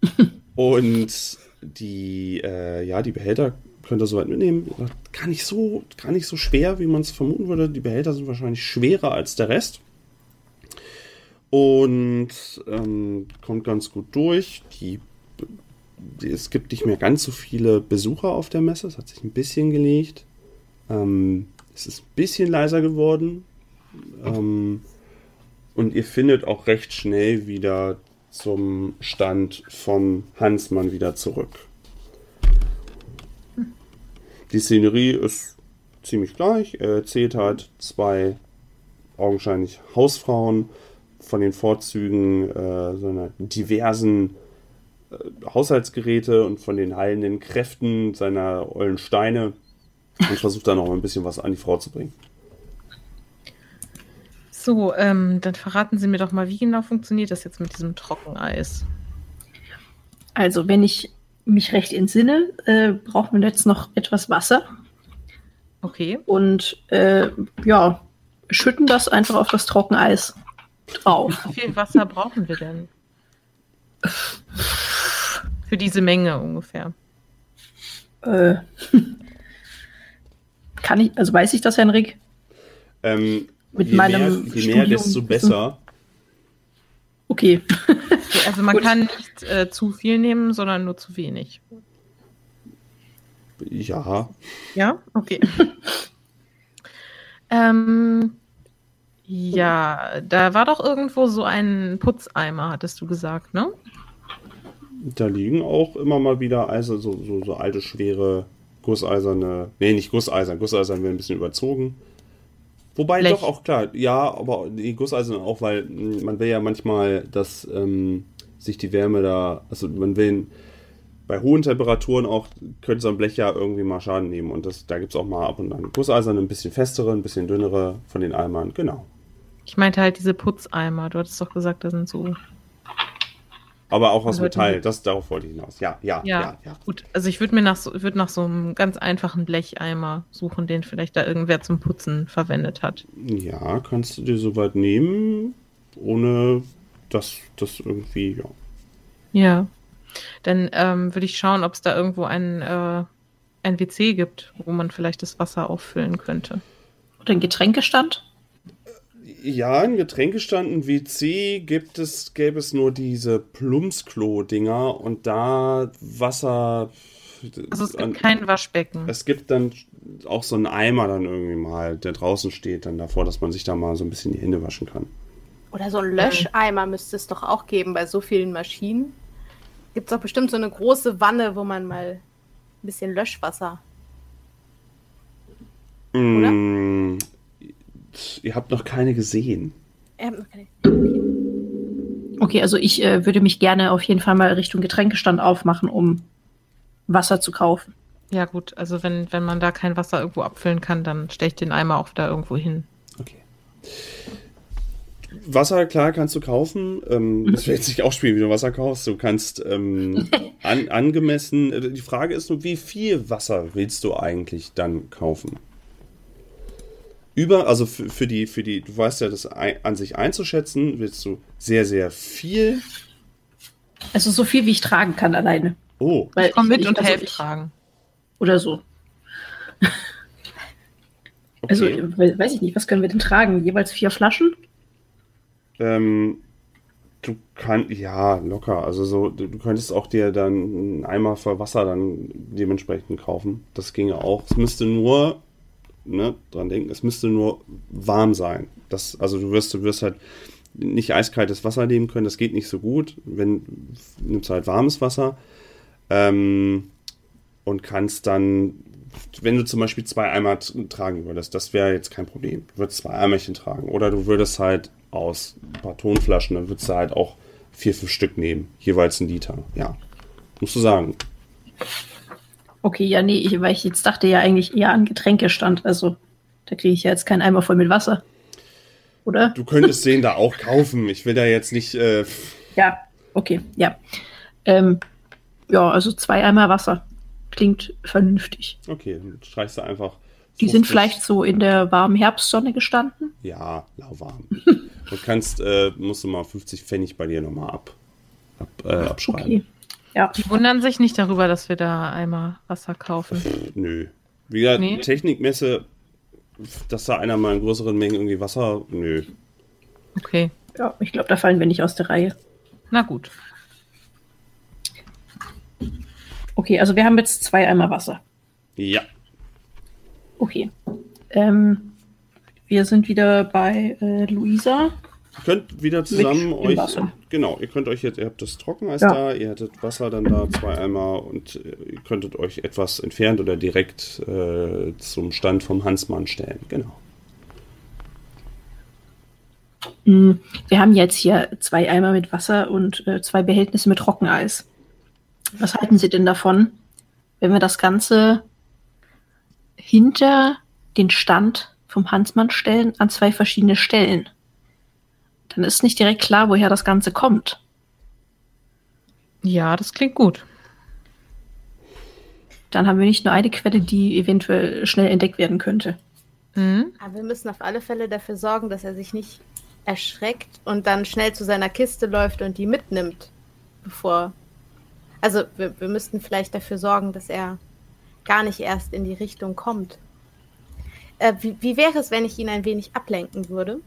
Und die, äh, ja, die Behälter könnt ihr soweit mitnehmen. Gar nicht so, gar nicht so schwer, wie man es vermuten würde. Die Behälter sind wahrscheinlich schwerer als der Rest. Und ähm, kommt ganz gut durch. Die es gibt nicht mehr ganz so viele Besucher auf der Messe. Es hat sich ein bisschen gelegt. Ähm, es ist ein bisschen leiser geworden. Ähm, und ihr findet auch recht schnell wieder zum Stand vom Hansmann wieder zurück. Die Szenerie ist ziemlich gleich. Er erzählt halt zwei augenscheinlich Hausfrauen von den Vorzügen äh, seiner diversen Haushaltsgeräte und von den heilenden Kräften seiner ollen Steine und versucht dann noch ein bisschen was an die Frau zu bringen. So, ähm, dann verraten Sie mir doch mal, wie genau funktioniert das jetzt mit diesem Trockeneis? Also, wenn ich mich recht entsinne, äh, braucht man jetzt noch etwas Wasser Okay. und äh, ja, schütten das einfach auf das Trockeneis drauf. Wie viel Wasser brauchen wir denn? Für diese Menge ungefähr. Äh, kann ich, also weiß ich das, Henrik? Ähm, Mit je, meinem mehr, je mehr, Studium- desto besser. Okay. Also man Gut. kann nicht äh, zu viel nehmen, sondern nur zu wenig. Ja, Ja, okay. ähm, ja, da war doch irgendwo so ein Putzeimer, hattest du gesagt, ne? da liegen auch immer mal wieder Eise, so, so, so alte, schwere, gusseiserne. Nee, nicht gusseisern. Gusseisern wäre ein bisschen überzogen. Wobei Blech. doch auch klar, ja, aber die Gusseisen auch, weil mh, man will ja manchmal, dass ähm, sich die Wärme da, also man will bei hohen Temperaturen auch, könnte so ein Blech ja irgendwie mal Schaden nehmen. Und das, da gibt es auch mal ab und an Gusseiserne, ein bisschen festere, ein bisschen dünnere von den Eimern, genau. Ich meinte halt diese Putzeimer. Du hattest doch gesagt, da sind so. Aber auch aus Also Metall, das darauf wollte ich hinaus. Ja, ja, ja, Ja, ja. gut. Also ich würde mir nach so, würd nach so einem ganz einfachen Blecheimer suchen, den vielleicht da irgendwer zum Putzen verwendet hat. Ja, kannst du dir soweit nehmen, ohne dass das irgendwie, ja. Ja. Dann ähm, würde ich schauen, ob es da irgendwo ein, äh, ein WC gibt, wo man vielleicht das Wasser auffüllen könnte. Oder ein Getränkestand? Ja, ein Getränkestand, ein WC gibt es, gäbe es nur diese Plumpsklo-Dinger und da Wasser. Also es an- gibt kein Waschbecken. es gibt dann auch so einen Eimer dann irgendwie mal, der draußen steht, dann davor, dass man sich da mal so ein bisschen die Hände waschen kann. Oder so ein Löscheimer müsste es doch auch geben bei so vielen Maschinen. Gibt es doch bestimmt so eine große Wanne, wo man mal ein bisschen Löschwasser. Ihr habt noch keine gesehen. Ähm, okay. Okay, also ich äh, würde mich gerne auf jeden Fall mal Richtung Getränkestand aufmachen, um Wasser zu kaufen. Ja, gut. Also wenn, wenn man da kein Wasser irgendwo abfüllen kann, dann stelle ich den Eimer auch da irgendwo hin. Okay. Wasser, klar, kannst du kaufen. Ähm, das wird jetzt nicht ausspielen, wie du Wasser kaufst. Du kannst ähm, an, angemessen. äh, Die Frage ist nur, wie viel Wasser willst du eigentlich dann kaufen? Über, also für, für die, für die, du weißt ja, das an sich einzuschätzen, willst du sehr, sehr viel. Also so viel, wie ich tragen kann alleine. Oh, Weil Komm mit und also helf ich- tragen. Oder so. okay. Also, we- weiß ich nicht, was können wir denn tragen? Jeweils vier Flaschen? Ähm, du kannst, ja, locker. Also so, du, du könntest auch dir dann einen Eimer für Wasser dann dementsprechend kaufen. Das ginge auch. Es müsste nur ne, dran denken, es müsste nur warm sein. Das, also du wirst, du wirst halt nicht eiskaltes Wasser nehmen können, das geht nicht so gut. Wenn nimmst halt warmes Wasser ähm, und kannst dann, wenn du zum Beispiel zwei Eimer tragen würdest, das wäre jetzt kein Problem. Du würdest zwei Eimerchen tragen. Oder du würdest halt aus ein paar Tonflaschen, dann würdest du halt auch vier, fünf Stück nehmen, jeweils ein Liter. Ja, musst du sagen. Okay, ja, nee, ich, weil ich jetzt dachte ja eigentlich eher an Getränkestand. Also da kriege ich ja jetzt keinen Eimer voll mit Wasser. Oder? Du könntest den da auch kaufen. Ich will da jetzt nicht. Äh, ja, okay, ja. Ähm, ja, also zwei Eimer Wasser. Klingt vernünftig. okay, dann streichst du einfach. Die sind 50 vielleicht so in der warmen Herbstsonne gestanden. Ja, lauwarm. du kannst, äh, musst du mal 50 Pfennig bei dir nochmal ab, ab, äh, abschreiben. Okay. Ja, Die wundern sich nicht darüber, dass wir da einmal Wasser kaufen. Nö. Wie gesagt, Nee. Technikmesse, dass da einer mal in größeren Mengen irgendwie Wasser. Nö. Okay, ja ich glaube, da fallen wir nicht aus der Reihe. na gut. Okay, also wir haben jetzt zwei Eimer Wasser. Ja. Okay. Ähm, wir sind wieder bei äh, Luisa. Ihr könnt wieder zusammen dem euch. Genau, ihr könnt euch jetzt, ihr habt das Trockeneis Ja. da, ihr hattet Wasser dann da, zwei Eimer und äh, ihr könntet euch etwas entfernt oder direkt äh, zum Stand vom Hansmann stellen. Genau. Mm, Wir haben jetzt hier zwei Eimer mit Wasser und äh, zwei Behältnisse mit Trockeneis. Was halten Sie denn davon, wenn wir das Ganze hinter den Stand vom Hansmann stellen an zwei verschiedene Stellen? Dann ist nicht direkt klar, woher das Ganze kommt. Ja, das klingt gut. Dann haben wir nicht nur eine Quelle, die eventuell schnell entdeckt werden könnte. Mhm. Aber wir müssen auf alle Fälle dafür sorgen, dass er sich nicht erschreckt und dann schnell zu seiner Kiste läuft und die mitnimmt, bevor. Also wir, wir müssten vielleicht dafür sorgen, dass er gar nicht erst in die Richtung kommt. Äh, wie, wie wäre es, wenn ich ihn ein wenig ablenken würde?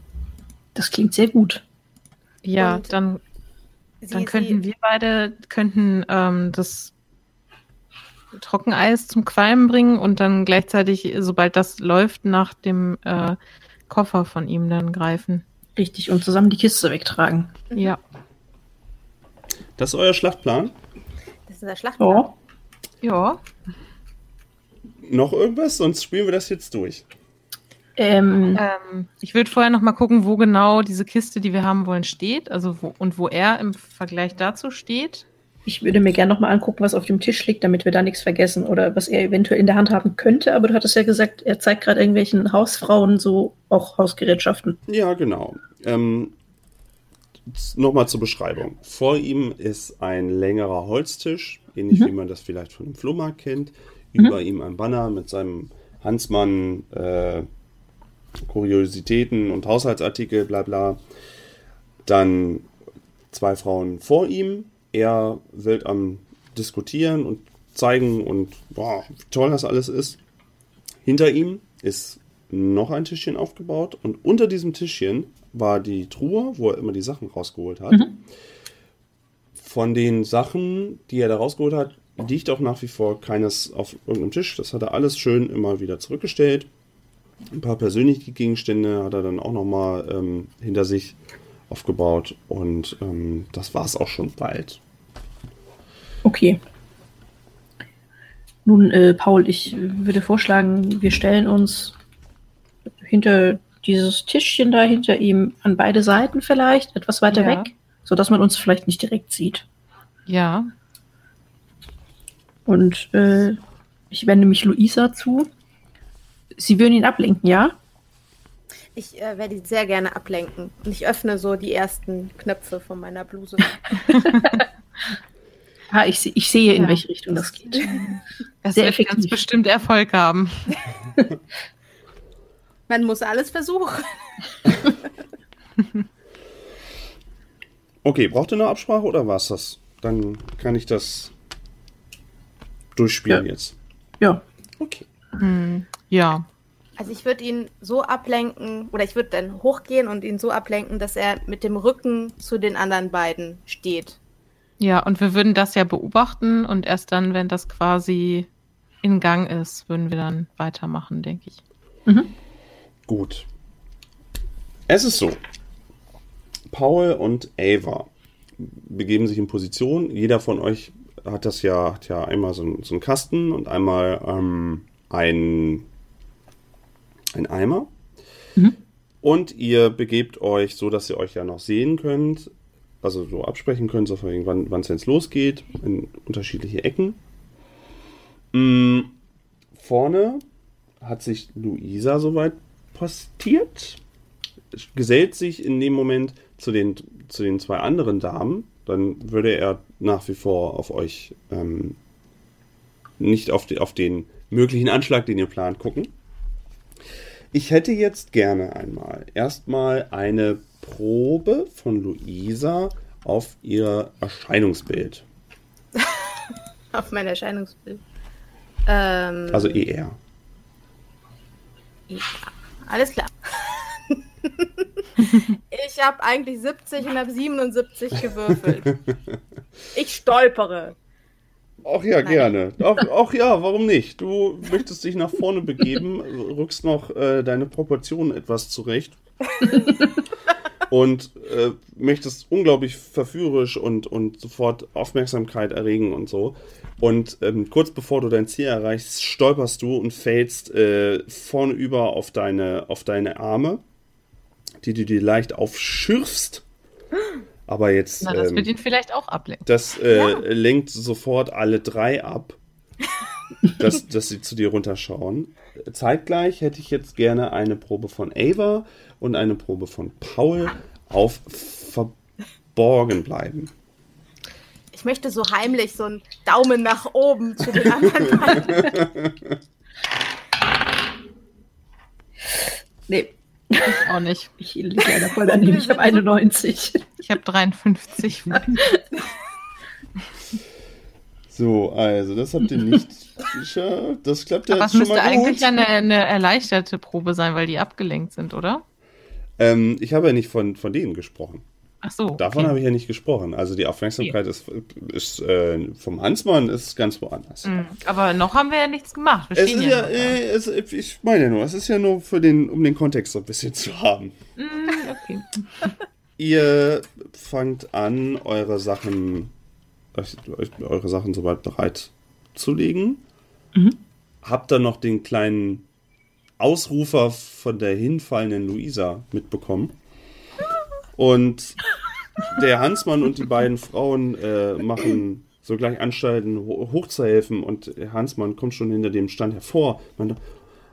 Das klingt sehr gut. Ja, Und dann, Sie- dann könnten Sie, wir beide könnten ähm, das Trockeneis zum Qualmen bringen und dann gleichzeitig, sobald das läuft, nach dem äh, Koffer von ihm dann greifen. Richtig, und zusammen die Kiste wegtragen. Ja. Das ist euer Schlachtplan. Das ist der Schlachtplan. Ja. Ja. Noch irgendwas? Sonst spielen wir das jetzt durch. Ähm, Ähm, ich würde vorher noch mal gucken, wo genau diese Kiste, die wir haben wollen, steht. Also wo, und wo er im Vergleich dazu steht. Ich würde mir gerne nochmal angucken, was auf dem Tisch liegt, damit wir da nichts vergessen oder was er eventuell in der Hand haben könnte. Aber du hattest ja gesagt, er zeigt gerade irgendwelchen Hausfrauen so auch Hausgerätschaften. Ja, genau. Ähm, Nochmal zur Beschreibung. Vor ihm ist ein längerer Holztisch, ähnlich Mhm. wie man das vielleicht von einem Flohmarkt kennt. Über ihm ein Banner mit seinem Hansmann, äh, Kuriositäten und Haushaltsartikel, bla bla. Dann zwei Frauen vor ihm. Er wird am Diskutieren und zeigen und boah, wie toll das alles ist. Hinter ihm ist noch ein Tischchen aufgebaut und unter diesem Tischchen war die Truhe, wo er immer die Sachen rausgeholt hat. Von den Sachen, die er da rausgeholt hat, liegt auch nach wie vor keines auf irgendeinem Tisch. Das hat er alles schön immer wieder zurückgestellt. Ein paar persönliche Gegenstände hat er dann auch nochmal ähm, hinter sich aufgebaut und ähm, das war es auch schon bald. Okay. Nun, äh, Paul, ich würde vorschlagen, wir stellen uns hinter dieses Tischchen da hinter ihm an beide Seiten vielleicht, etwas weiter Ja. weg, sodass man uns vielleicht nicht direkt sieht. Ja. Und äh, ich wende mich Luisa zu. Sie würden ihn ablenken, ja? Ich äh, werde ihn sehr gerne ablenken. Und ich öffne so die ersten Knöpfe von meiner Bluse. Ah, ich, ich sehe, in Ja. welche Richtung das geht. Das Sehr wird ganz bestimmt Erfolg haben. Man muss alles versuchen. Okay, braucht ihr eine Absprache oder war es das? Dann kann ich das durchspielen Ja. jetzt. Ja, Okay. Hm. Ja. Also ich würde ihn so ablenken, oder ich würde dann hochgehen und ihn so ablenken, dass er mit dem Rücken zu den anderen beiden steht. Ja, und wir würden das ja beobachten und erst dann, wenn das quasi in Gang ist, würden wir dann weitermachen, denke ich. Mhm. Gut. Es ist so. Paul und Ava begeben sich in Position. Jeder von euch hat das ja, hat ja einmal so, so einen Kasten und einmal ähm, ein, ein Eimer. Mhm. Und ihr begebt euch so, dass ihr euch ja noch sehen könnt, also so absprechen könnt, so wann es jetzt losgeht, in unterschiedliche Ecken. Mhm. Vorne hat sich Luisa soweit postiert, gesellt sich in dem Moment zu den, zu den zwei anderen Damen, dann würde er nach wie vor auf euch ähm, nicht auf, die, auf den möglichen Anschlag, den ihr plant, gucken. Ich hätte jetzt gerne einmal erstmal eine Probe von Luisa auf ihr Erscheinungsbild. auf mein Erscheinungsbild. Ähm, also ER. Ja, alles klar. ich habe eigentlich 70 und habe 77 gewürfelt. Ich stolpere. Ach ja, Nein. gerne. Auch, auch, ja, warum nicht? Du möchtest dich nach vorne begeben, rückst noch äh, deine Proportionen etwas zurecht. und äh, möchtest unglaublich verführerisch und, und sofort Aufmerksamkeit erregen und so. Und ähm, kurz bevor du dein Ziel erreichst, stolperst du und fällst äh, vorne über auf deine, auf deine Arme die du dir leicht aufschürfst. Aber jetzt. Na, das ähm, wird ihn vielleicht auch ablenken. Das äh, ja. lenkt sofort alle drei ab, dass, dass sie zu dir runterschauen. Zeitgleich hätte ich jetzt gerne eine Probe von Ava und eine Probe von Paul auf verborgen bleiben. Ich möchte so heimlich so einen Daumen nach oben zu den anderen nee. Ich auch nicht. Ich liege leider voll daneben. Ich habe 91. Ich habe 53. So, also das habt ihr nicht geschafft. Das klappt ja Aber jetzt schon mal gut. Das müsste eigentlich eine, eine erleichterte Probe sein, weil die abgelenkt sind, oder? Ähm, ich habe ja nicht von, von denen gesprochen. Ach so. Davon okay. habe ich ja nicht gesprochen. Also die Aufmerksamkeit okay. ist, ist äh, vom Hansmann ist ganz woanders. Mhm. Aber noch haben wir ja nichts gemacht. Wir es ist ja, äh, es, ich meine ja nur, es ist ja nur für den, um den Kontext so ein bisschen zu haben. Mhm, okay. Ihr fangt an, eure Sachen, eure Sachen soweit bereit zu legen. Mhm. Habt dann noch den kleinen Ausrufer von der hinfallenden Luisa mitbekommen. Und der Hansmann und die beiden Frauen äh, machen sogleich Anstalten, hochzuhelfen. Und Hansmann kommt schon hinter dem Stand hervor. Man,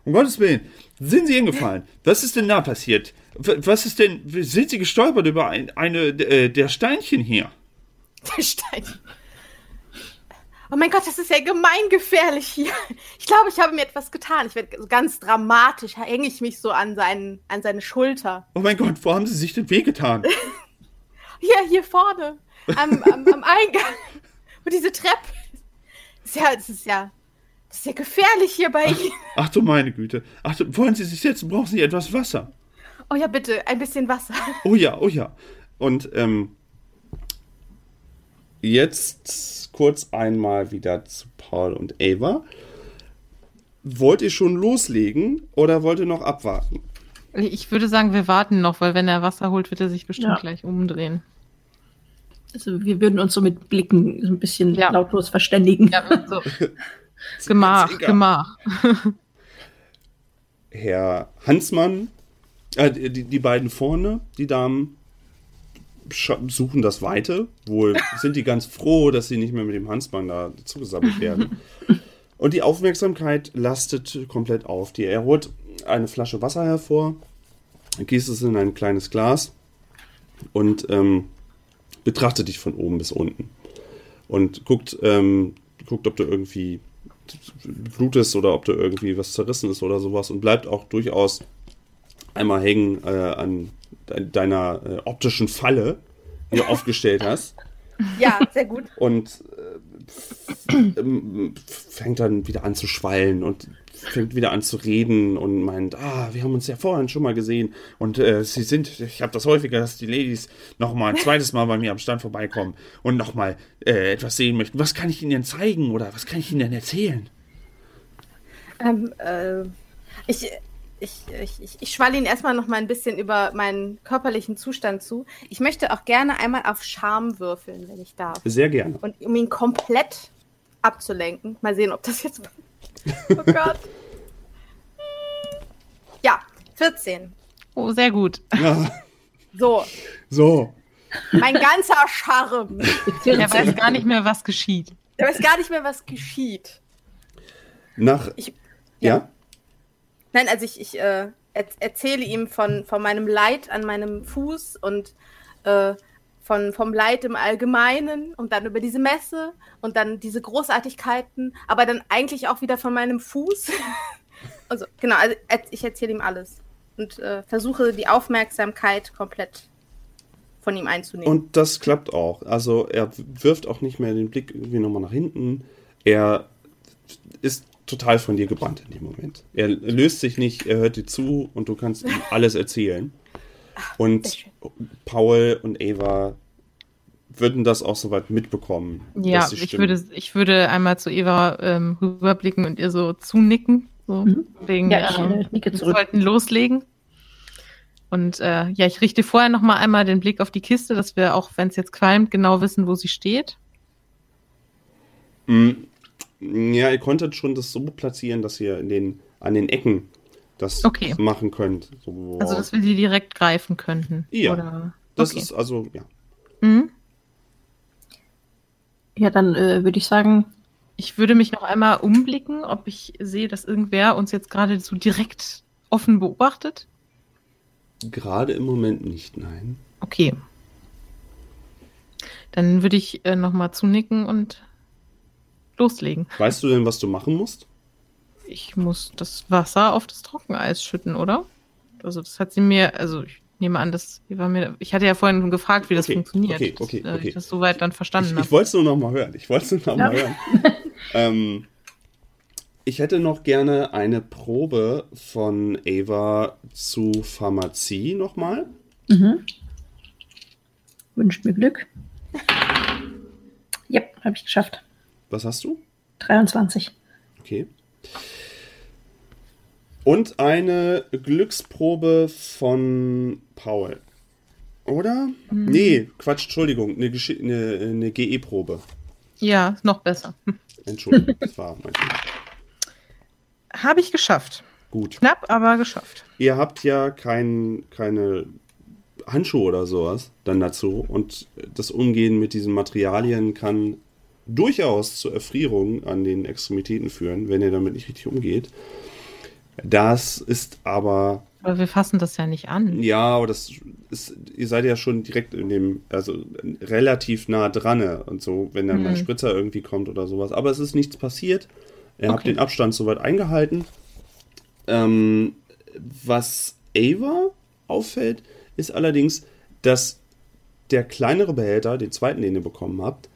um Gottes Willen, sind Sie hingefallen? Was ist denn da passiert? Was ist denn, sind Sie gestolpert über ein, eine äh, der Steinchen hier? Der Steinchen. Oh mein Gott, das ist ja gemeingefährlich hier. Ich glaube, ich habe mir etwas getan. Ich werde ganz dramatisch, hänge ich mich so an, seinen, an seine Schulter. Oh mein Gott, wo haben Sie sich denn wehgetan? hier, hier vorne, am, am, am Eingang. Und diese Treppe. Das ist ja, das ist ja, das ist ja gefährlich hier bei Ihnen. Ach du meine Güte. Ach, wollen Sie sich setzen? Brauchen Sie etwas Wasser? Oh ja, bitte, ein bisschen Wasser. Oh ja, oh ja. Und ähm, jetzt kurz einmal wieder zu Paul und Ava. Wollt ihr schon loslegen oder wollt ihr noch abwarten? Ich würde sagen, wir warten noch, weil wenn er Wasser holt, wird er sich bestimmt ja. gleich umdrehen. Also wir würden uns so mit Blicken so ein bisschen ja. lautlos verständigen. Ja, so. Gemach, Gemach. Herr Hansmann, äh, die, die beiden vorne, die Damen, suchen das Weite. Wohl sind die ganz froh, dass sie nicht mehr mit dem Hansmann da zugesammelt werden. Und die Aufmerksamkeit lastet komplett auf dir. Er holt eine Flasche Wasser hervor, gießt es in ein kleines Glas und ähm, betrachtet dich von oben bis unten. Und guckt, ähm, guckt, ob du irgendwie blutest oder ob du irgendwie was zerrissen ist oder sowas und bleibt auch durchaus einmal hängen äh, an deiner äh, optischen Falle, die du aufgestellt hast. Ja, sehr gut. Und äh, fängt dann wieder an zu schwallen und fängt wieder an zu reden und meint, ah, wir haben uns ja vorhin schon mal gesehen und äh, sie sind, ich habe das häufiger, dass die Ladies noch mal ein zweites Mal bei mir am Stand vorbeikommen und noch mal äh, etwas sehen möchten. Was kann ich ihnen denn zeigen oder was kann ich ihnen denn erzählen? Ähm, äh, ich, ich, ich, ich, ich schwalle ihn erstmal noch mal ein bisschen über meinen körperlichen Zustand zu. Ich möchte auch gerne einmal auf Charme würfeln, wenn ich darf. Sehr gerne. Und um ihn komplett abzulenken. Mal sehen, ob das jetzt. Oh Gott. Ja, 14. Oh, sehr gut. Ja, So, so. mein ganzer Charme. Er weiß gar nicht mehr, was geschieht. Er weiß gar nicht mehr, was geschieht. Nach. Ich- ja? Nein, also ich, ich äh, er erzähle ihm von, von meinem Leid an meinem Fuß und äh, von, vom Leid im Allgemeinen und dann über diese Messe und dann diese Großartigkeiten, aber dann eigentlich auch wieder von meinem Fuß. also genau, also ich erzähle ihm alles und äh, versuche die Aufmerksamkeit komplett von ihm einzunehmen. Und das klappt auch. Also er wirft auch nicht mehr den Blick irgendwie nochmal nach hinten. Er ist total von dir gebannt in dem Moment. Er löst sich nicht, er hört dir zu und du kannst ihm alles erzählen. Und. Paul und Eva würden das auch soweit mitbekommen. Ja, ich würde, ich würde einmal zu Eva ähm, rüberblicken und ihr so zunicken. So, Mhm. wegen, Ja, ich ähm, äh, nicke wir zurück. sollten loslegen. Und äh, ja, ich richte vorher noch mal einmal den Blick auf die Kiste, dass wir auch, wenn es jetzt qualmt, genau wissen, wo sie steht. Mm, Ja, ihr konntet schon das so platzieren, dass ihr in den, an den Ecken das Okay. machen könnt. So, Also, dass wir die direkt greifen könnten. Ja. Oder, das okay. ist also, ja. Mhm. Ja, dann äh, würde ich sagen, Ich würde mich noch einmal umblicken, ob ich sehe, dass irgendwer uns jetzt gerade so direkt offen beobachtet. Gerade im Moment nicht, nein. Okay. Dann würde ich äh, noch mal zunicken und loslegen. Weißt du denn, was du machen musst? Ich muss das Wasser auf das Trockeneis schütten, oder? Also das hat sie mir, also ich nehme an, das war mir, ich hatte ja vorhin schon gefragt, wie das Okay, funktioniert, okay, okay, dass, äh, okay. ich das soweit dann verstanden Ich, habe. ich wollte es nur noch mal hören. Ich wollte es nur noch mal Ja. hören. ähm, ich hätte noch gerne eine Probe von Ava zu Pharmazie nochmal. mhm. wünscht mir Glück. Ja, habe ich geschafft. Was hast du? 23. Okay. Und eine Glücksprobe von Paul. Oder? Mhm. Nee, Quatsch, Entschuldigung. Eine, Gesch- eine, eine GE-Probe. Ja, ist noch besser. Hm. Entschuldigung, das war mein. Habe ich geschafft. Gut. Knapp, aber geschafft. Ihr habt ja kein, keine Handschuhe oder sowas dann dazu. Und das Umgehen mit diesen Materialien kann durchaus zur Erfrierung an den Extremitäten führen, wenn ihr damit nicht richtig umgeht. Das ist aber Aber wir fassen das ja nicht an. Ja, aber das ist, ihr seid ja schon direkt in dem, also relativ nah dran und so, wenn dann mal ein Mhm. Spritzer irgendwie kommt oder sowas. Aber es ist nichts passiert. Ihr habt Okay. den Abstand soweit eingehalten. Ähm, was Ava auffällt, ist allerdings, dass der kleinere Behälter, den zweiten, den ihr bekommen habt,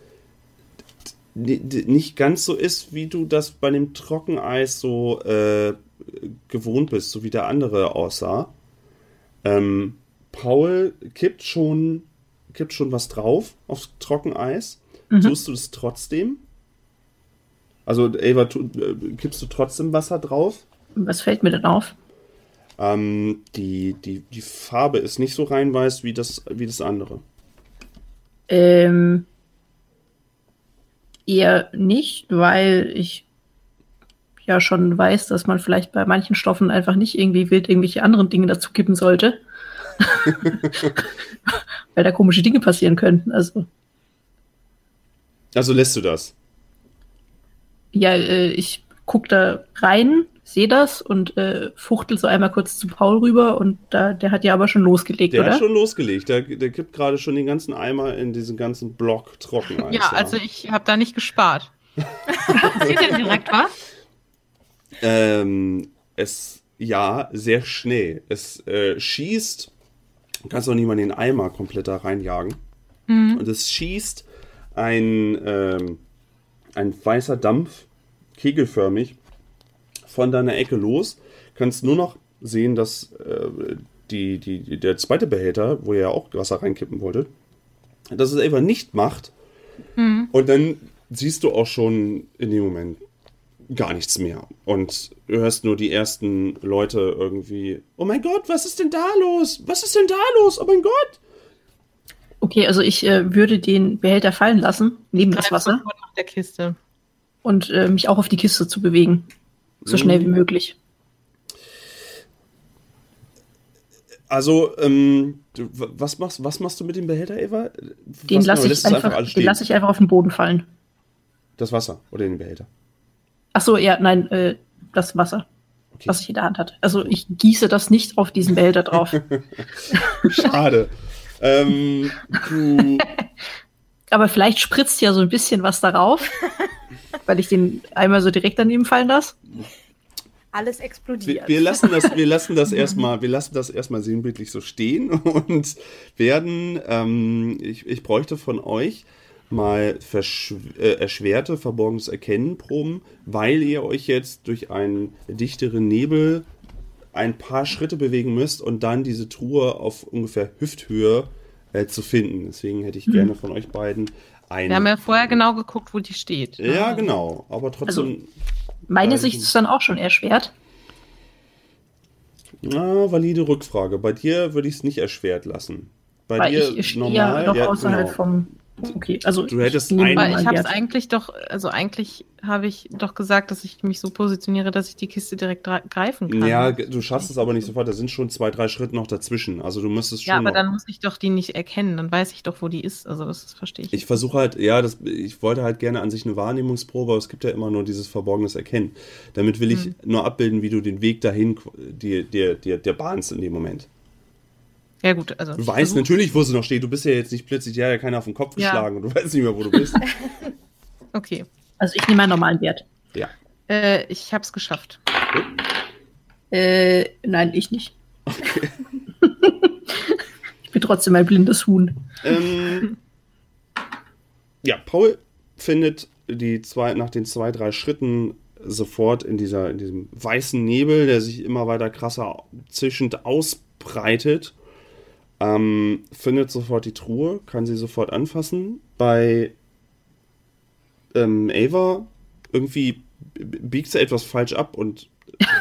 nicht ganz so ist, wie du das bei dem Trockeneis so äh, gewohnt bist, so wie der andere aussah. Ähm, Paul kippt schon, kippt schon was drauf aufs Trockeneis. Mhm. Tust du es trotzdem? Also, Ava, tu, äh, kippst du trotzdem Wasser drauf? Was fällt mir denn auf? Ähm, die, die, die Farbe ist nicht so rein weiß wie das, wie das andere. Ähm, eher nicht, weil ich ja schon weiß, dass man vielleicht bei manchen Stoffen einfach nicht irgendwie wild irgendwelche anderen Dinge dazu kippen sollte. weil da komische Dinge passieren könnten. Also, Also lässt du das. ja, äh, ich guck da rein, sehe das und äh, fuchtel so einmal kurz zu Paul rüber und da, der hat ja aber schon losgelegt, Der oder? hat schon losgelegt. Der, der kippt gerade schon den ganzen Eimer in diesen ganzen Block Trockeneis. Ja, also ich habe da nicht gespart. Sieht denn direkt was? Ähm, es, ja, sehr schnell. Es äh, schießt, du kannst auch nicht mal den Eimer komplett da reinjagen. Mhm. Und es schießt ein, ähm, ein weißer Dampf, kegelförmig, von deiner Ecke los. Kannst nur noch sehen, dass äh, die, die, der zweite Behälter, wo ihr ja auch Wasser reinkippen wolltet, dass es einfach nicht macht. Mhm. Und dann siehst du auch schon in dem Moment, gar nichts mehr. Und du hörst nur die ersten Leute irgendwie, oh mein Gott, was ist denn da los? Was ist denn da los? Oh mein Gott! Okay, also ich äh, würde den Behälter fallen lassen, neben das Wasser, nach der Kiste. und äh, mich auch auf die Kiste zu bewegen. So schnell wie möglich. Also, ähm, du, was machst, was machst du mit dem Behälter, Eva? Den lasse ich, einfach, den lass ich einfach auf den Boden fallen. Das Wasser oder den Behälter? Ach so, ja, nein, äh, das Wasser, Okay. was ich in der Hand hatte. Also ich gieße das nicht auf diesen Behälter drauf. Schade. ähm, Aber vielleicht spritzt ja so ein bisschen was darauf, weil ich den einmal so direkt daneben fallen lasse. Alles wir, explodiert. wir lassen das, wir lassen das erstmal, wir lassen das erstmal sinnbildlich so stehen und werden, ähm, ich, ich bräuchte von euch mal verschw äh, erschwerte verborgenes Erkennen Proben, weil ihr euch jetzt durch einen dichteren Nebel ein paar Schritte bewegen müsst und dann diese Truhe auf ungefähr Hüfthöhe äh, zu finden. Deswegen hätte ich gerne von euch beiden ein. Wir haben ja vorher genau geguckt, wo die steht. ne? ja, genau, aber trotzdem. Meine Also- Sicht ist dann auch schon erschwert. Na, valide Rückfrage. Bei dir würde ich es nicht erschwert lassen. Bei Weil dir ich stehe ja noch außerhalb genau. vom. Okay, also Du hättest nehme einen- ich habe es eigentlich doch, also eigentlich habe ich doch gesagt, dass ich mich so positioniere, dass ich die Kiste direkt greifen kann. Ja, du schaffst es aber nicht sofort. Da sind schon zwei, drei Schritte noch dazwischen. Also du müsstest schon. Ja, aber noch, dann muss ich doch die nicht erkennen. Dann weiß ich doch, wo die ist. Also das verstehe ich. ich versuche halt, ja, das, ich wollte halt gerne an sich eine Wahrnehmungsprobe, aber es gibt ja immer nur dieses verborgenes Erkennen. Damit will ich Hm. nur abbilden, wie du den Weg dahin dir, dir, dir, dir bahnst in dem Moment. Ja gut, also Du weißt versuch- natürlich, wo sie noch steht. Du bist ja jetzt nicht plötzlich, ja, ja keiner auf den Kopf Ja. geschlagen und du weißt nicht mehr, wo du bist. Okay, Also ich nehme einen normalen Wert. ja. äh, ich habe es geschafft. Äh, nein, ich nicht. ich bin trotzdem ein blindes Huhn. Ähm, ja, Paul findet die zwei, nach den zwei, drei Schritten sofort in, dieser, in diesem weißen Nebel, der sich immer weiter krasser zischend ausbreitet, ähm, findet sofort die Truhe, kann sie sofort anfassen. Bei ähm, Ava irgendwie biegt sie etwas falsch ab und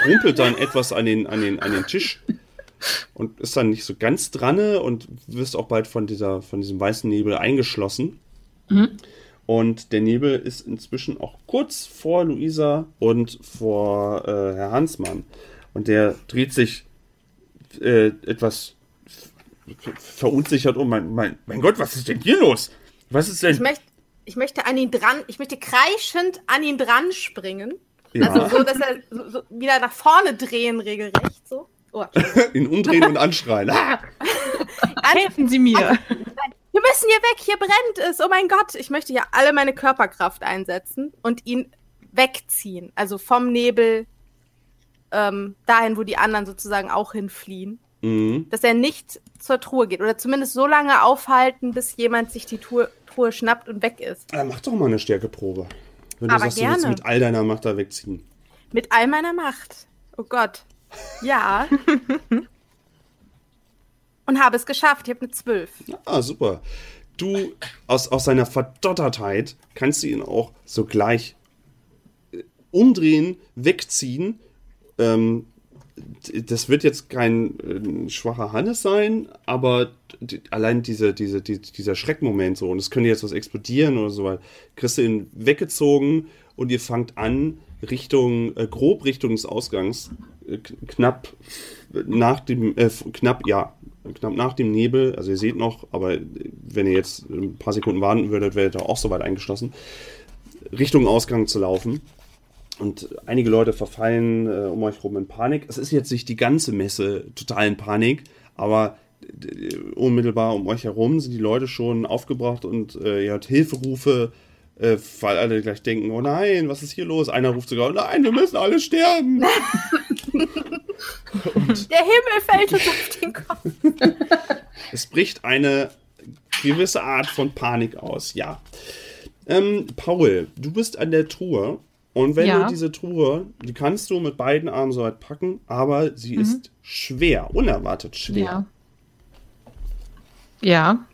rumpelt dann etwas an den, an, den, an den Tisch und ist dann nicht so ganz dran und wirst auch bald von, dieser, von diesem weißen Nebel eingeschlossen. Mhm. Und der Nebel ist inzwischen auch kurz vor Luisa und vor äh, Herr Hansmann. Und der dreht sich äh, etwas verunsichert um. Mein, mein, mein Gott, was ist denn hier los? Was ist Ich, denn? möcht, ich möchte an ihn dran, ich möchte kreischend an ihn dran springen. Ja, Also so, dass er so, so wieder nach vorne drehen, regelrecht so. Oh, ihn umdrehen und anschreien. Ah! Helfen Sie mir! wir müssen hier weg, hier brennt es. Oh mein Gott, ich möchte hier alle meine Körperkraft einsetzen und ihn wegziehen. Also vom Nebel ähm, dahin, wo die anderen sozusagen auch hinfliehen. Mhm. Dass er nicht zur Truhe geht. Oder zumindest so lange aufhalten, bis jemand sich die Truhe, Truhe schnappt und weg ist. Äh, mach doch mal eine Stärkeprobe. Wenn du Aber sagst, du willst gerne. mit all deiner Macht da wegziehen. Mit all meiner Macht. Oh Gott. Ja. und habe es geschafft. Ich habe eine 12. Ah, super. Du, aus, aus seiner Verdottertheit kannst du ihn auch sogleich äh, umdrehen, wegziehen. Ähm, das wird jetzt kein äh, schwacher Hannes sein, aber d- allein diese, diese, die, dieser Schreckmoment so, und es könnte jetzt was explodieren oder so, weil kriegst du ihn weggezogen und ihr fangt an, Richtung, äh, grob Richtung des Ausgangs, äh, knapp nach dem, äh, knapp, ja, knapp nach dem Nebel, also ihr seht noch, aber wenn ihr jetzt ein paar Sekunden warten würdet, wäret ihr auch soweit eingeschlossen, Richtung Ausgang zu laufen. Und einige Leute verfallen äh, um euch rum in Panik. Es ist jetzt nicht die ganze Messe total in Panik, aber äh, unmittelbar um euch herum sind die Leute schon aufgebracht und äh, ihr hört Hilferufe, äh, weil alle gleich denken, oh nein, was ist hier los? Einer ruft sogar, oh nein, wir müssen alle sterben. Der Himmel fällt uns auf den Kopf. Es bricht eine gewisse Art von Panik aus, ja. Ähm, Paul, du bist an der Truhe und wenn Ja. du diese Truhe, die kannst du mit beiden Armen so weit packen, aber sie ist schwer, unerwartet schwer. Ja. Ja,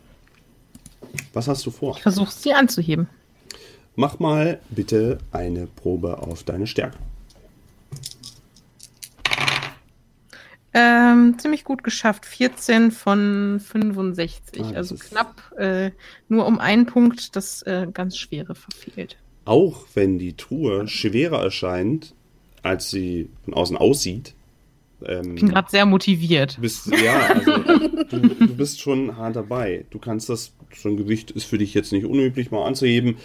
Was hast du vor? ich versuche sie anzuheben. Mach mal bitte eine Probe auf deine Stärke. Ähm, ziemlich gut geschafft. 14 von 65. Ah, also knapp äh, nur um einen Punkt das äh, ganz Schwere verfehlt. Auch wenn die Truhe schwerer erscheint, als sie von außen aussieht. Ähm, Ich bin gerade sehr motiviert. bist, ja, also du, du bist schon hart dabei. Du kannst das, so ein Gewicht ist für dich jetzt nicht unüblich mal anzuheben.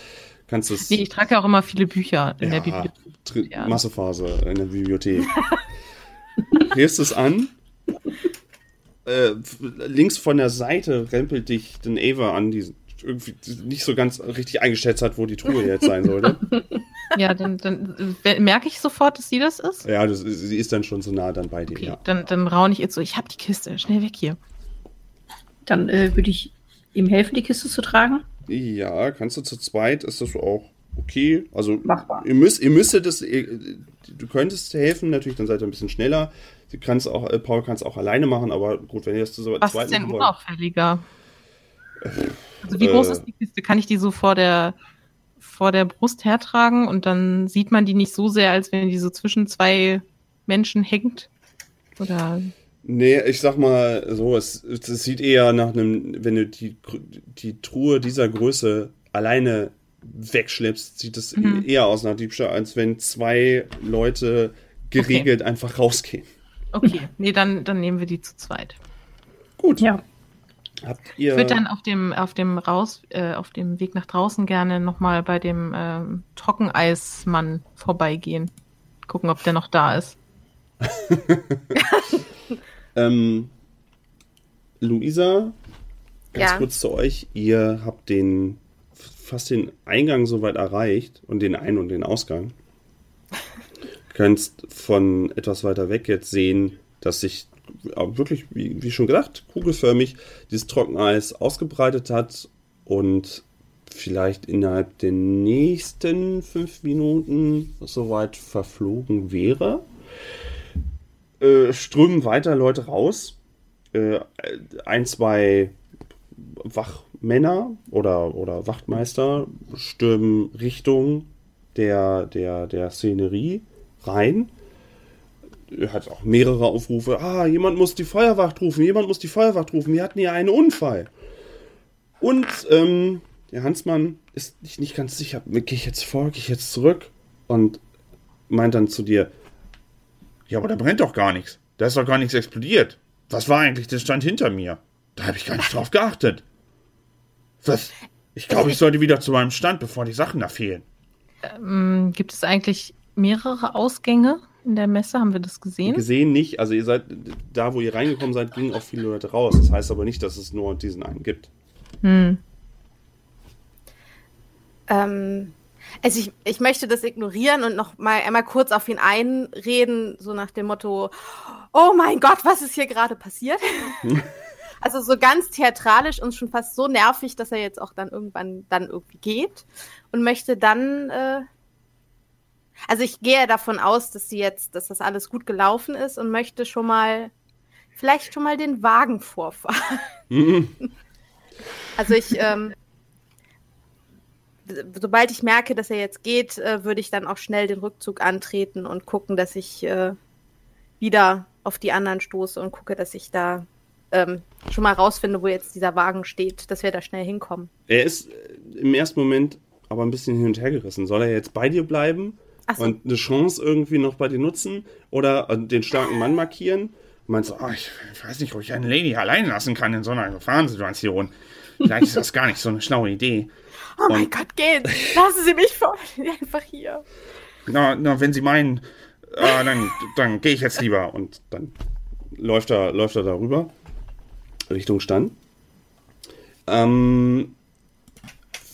Kannst das Nee, ich trage ja auch immer viele Bücher in der Ja, Bibliothek. Tri- Ja. Massephase in der Bibliothek. Hebst es an. Äh, links von der Seite rempelt dich den Ava an, die irgendwie nicht so ganz richtig eingeschätzt hat, wo die Truhe jetzt sein sollte. Ja, dann, dann äh, merke ich sofort, dass sie das ist. Ja, das, sie ist dann schon so nah dann bei dir. Okay, Ja. dann, dann raune ich ihr so, ich hab die Kiste, schnell weg hier. Dann äh, würde ich ihm helfen, die Kiste zu tragen. ja, kannst du zu zweit, ist das auch okay. Also Machbar. ihr müsst, ihr müsstet das, ihr, du könntest helfen, natürlich, dann seid ihr ein bisschen schneller. Du kannst auch, äh, Paul kann es auch alleine machen, aber gut, wenn ihr das zu so Was zweit ist denn machen wollt. Also wie groß Äh. ist die Kiste? Kann ich die so vor der vor der Brust hertragen und dann sieht man die nicht so sehr, als wenn die so zwischen zwei Menschen hängt? Oder Nee, ich sag mal so, es, es sieht eher nach einem, wenn du die, die Truhe dieser Größe alleine wegschleppst, sieht es Mhm. eher aus nach Diebstahl, als wenn zwei Leute geregelt einfach rausgehen. okay, nee, dann, dann nehmen wir die zu zweit. Gut. Ja. Habt ihr. Ich würde dann auf dem, auf dem raus, äh, auf dem Weg nach draußen gerne nochmal bei dem ähm, Trockeneismann vorbeigehen. Gucken, ob der noch da ist. Ähm, Luisa, ganz Ja. kurz zu euch. Ihr habt den fast den Eingang soweit erreicht und den Ein- und den Ausgang. Kannst von etwas weiter weg jetzt sehen, dass sich auch wirklich, wie, wie schon gedacht, kugelförmig dieses Trockeneis ausgebreitet hat und vielleicht innerhalb der nächsten fünf Minuten soweit verflogen wäre äh, strömen weiter Leute raus. Äh, ein, zwei Wachmänner oder, oder Wachtmeister stürmen Richtung der, der, der Szenerie rein. Hat auch mehrere Aufrufe. Ah, jemand muss die Feuerwacht rufen, jemand muss die Feuerwacht rufen. Wir hatten hier einen Unfall. Und ähm, der Hansmann ist nicht, nicht ganz sicher. Gehe ich jetzt vor, gehe ich jetzt zurück? Und meint dann zu dir, ja, aber da brennt doch gar nichts. Da ist doch gar nichts explodiert. Was war eigentlich? Das stand hinter mir. Da habe ich gar nicht drauf geachtet. Was? Ich glaube, ich sollte wieder zu meinem Stand, bevor die Sachen da fehlen. Ähm, gibt es eigentlich mehrere Ausgänge in der Messe? Haben wir das gesehen? Gesehen nicht. Also ihr seid, da wo ihr reingekommen seid, gingen auch viele Leute raus. Das heißt aber nicht, dass es nur diesen einen gibt. Hm. Ähm, also ich, ich möchte das ignorieren und noch mal einmal kurz auf ihn einreden, so nach dem Motto, oh mein Gott, was ist hier gerade passiert? also so ganz theatralisch und schon fast so nervig, dass er jetzt auch dann irgendwann dann irgendwie geht und möchte dann, äh, also ich gehe davon aus, dass sie jetzt, dass das alles gut gelaufen ist und möchte schon mal, vielleicht schon mal den Wagen vorfahren. Mhm. Also ich, ähm, sobald ich merke, dass er jetzt geht, äh, würde ich dann auch schnell den Rückzug antreten und gucken, dass ich äh, wieder auf die anderen stoße und gucke, dass ich da ähm, schon mal rausfinde, wo jetzt dieser Wagen steht, dass wir da schnell hinkommen. Er ist äh, im ersten Moment aber ein bisschen hin und her gerissen. Soll er jetzt bei dir bleiben so. und eine Chance irgendwie noch bei dir nutzen oder äh, den starken Mann markieren? Und meinst du, ah, ich weiß nicht, ob ich eine Lady allein lassen kann in so einer Gefahrensituation. Vielleicht ist das gar nicht so eine schlaue Idee. Oh mein Und- Gott, gehen! Lassen Sie mich vor! Einfach hier. Na, na wenn Sie meinen, äh, dann, dann gehe ich jetzt lieber. Und dann läuft er, läuft er darüber Richtung Stand. Ähm,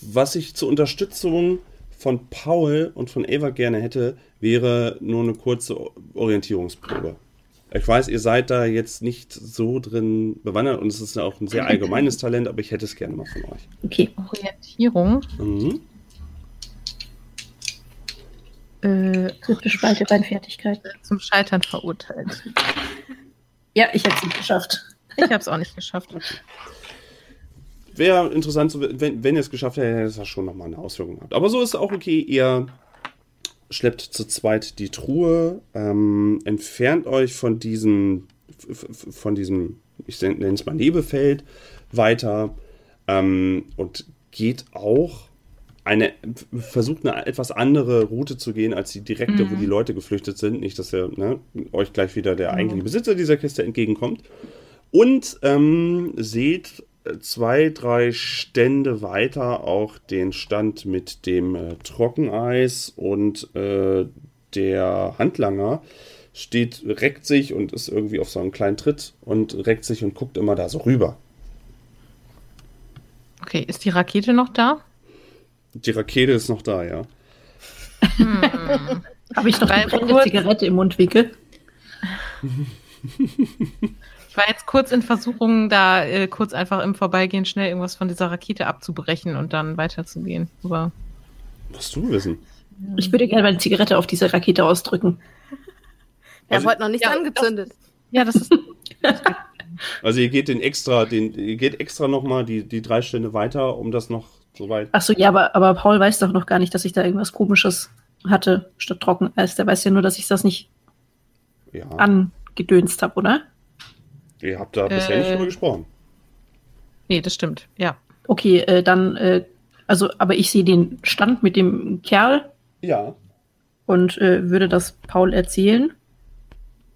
was ich zur Unterstützung von Paul und von Eva gerne hätte, wäre nur eine kurze Orientierungsprobe. Ich weiß, ihr seid da jetzt nicht so drin bewandert und es ist ja auch ein sehr allgemeines Talent, aber ich hätte es gerne mal von euch. Okay. Orientierung. Mhm. Äh, Dritte Spalte bei Fertigkeit. zum Scheitern verurteilt. Ja, ich hätte es nicht geschafft. Ich habe es auch nicht geschafft. wäre interessant, zu, wenn, wenn ihr es geschafft hättet, hätte es das schon nochmal eine Auswirkung gehabt. Aber so ist es auch okay. Ihr schleppt zu zweit die Truhe, ähm, entfernt euch von diesem, von diesem, ich nenne es mal Nebelfeld, weiter ähm, und geht auch eine, versucht eine etwas andere Route zu gehen als die direkte, mhm. wo die Leute geflüchtet sind. Nicht, dass ihr ne, euch gleich wieder der eigentliche Besitzer dieser Kiste entgegenkommt. Und ähm, seht zwei, drei Stände weiter auch den Stand mit dem äh, Trockeneis und äh, der Handlanger steht, reckt sich und ist irgendwie auf so einem kleinen Tritt und reckt sich und guckt immer da so rüber. Okay, ist die Rakete noch da? Die Rakete ist noch da, ja. Hm. Habe ich noch eine Zigarette im Mundwinkel? Ich war jetzt kurz in Versuchung, da äh, kurz einfach im Vorbeigehen schnell irgendwas von dieser Rakete abzubrechen und dann weiterzugehen. Aber Was du wissen? Ich würde gerne meine Zigarette auf diese Rakete ausdrücken. Er also, hat noch nichts ja, angezündet. Das, ja, das ist. also ihr geht den extra, den, ihr geht extra nochmal die, die drei Stände weiter, um das noch so weit. Achso, ja, aber, aber Paul weiß doch noch gar nicht, dass ich da irgendwas komisches hatte statt Trockeneis. Der weiß ja nur, dass ich das nicht ja. angedönst habe, oder? Ihr habt da bisher nicht drüber äh. gesprochen. Nee, das stimmt, ja. Okay, äh, dann, äh, also, aber ich sehe den Stand mit dem Kerl. Ja. Und äh, würde das Paul erzählen.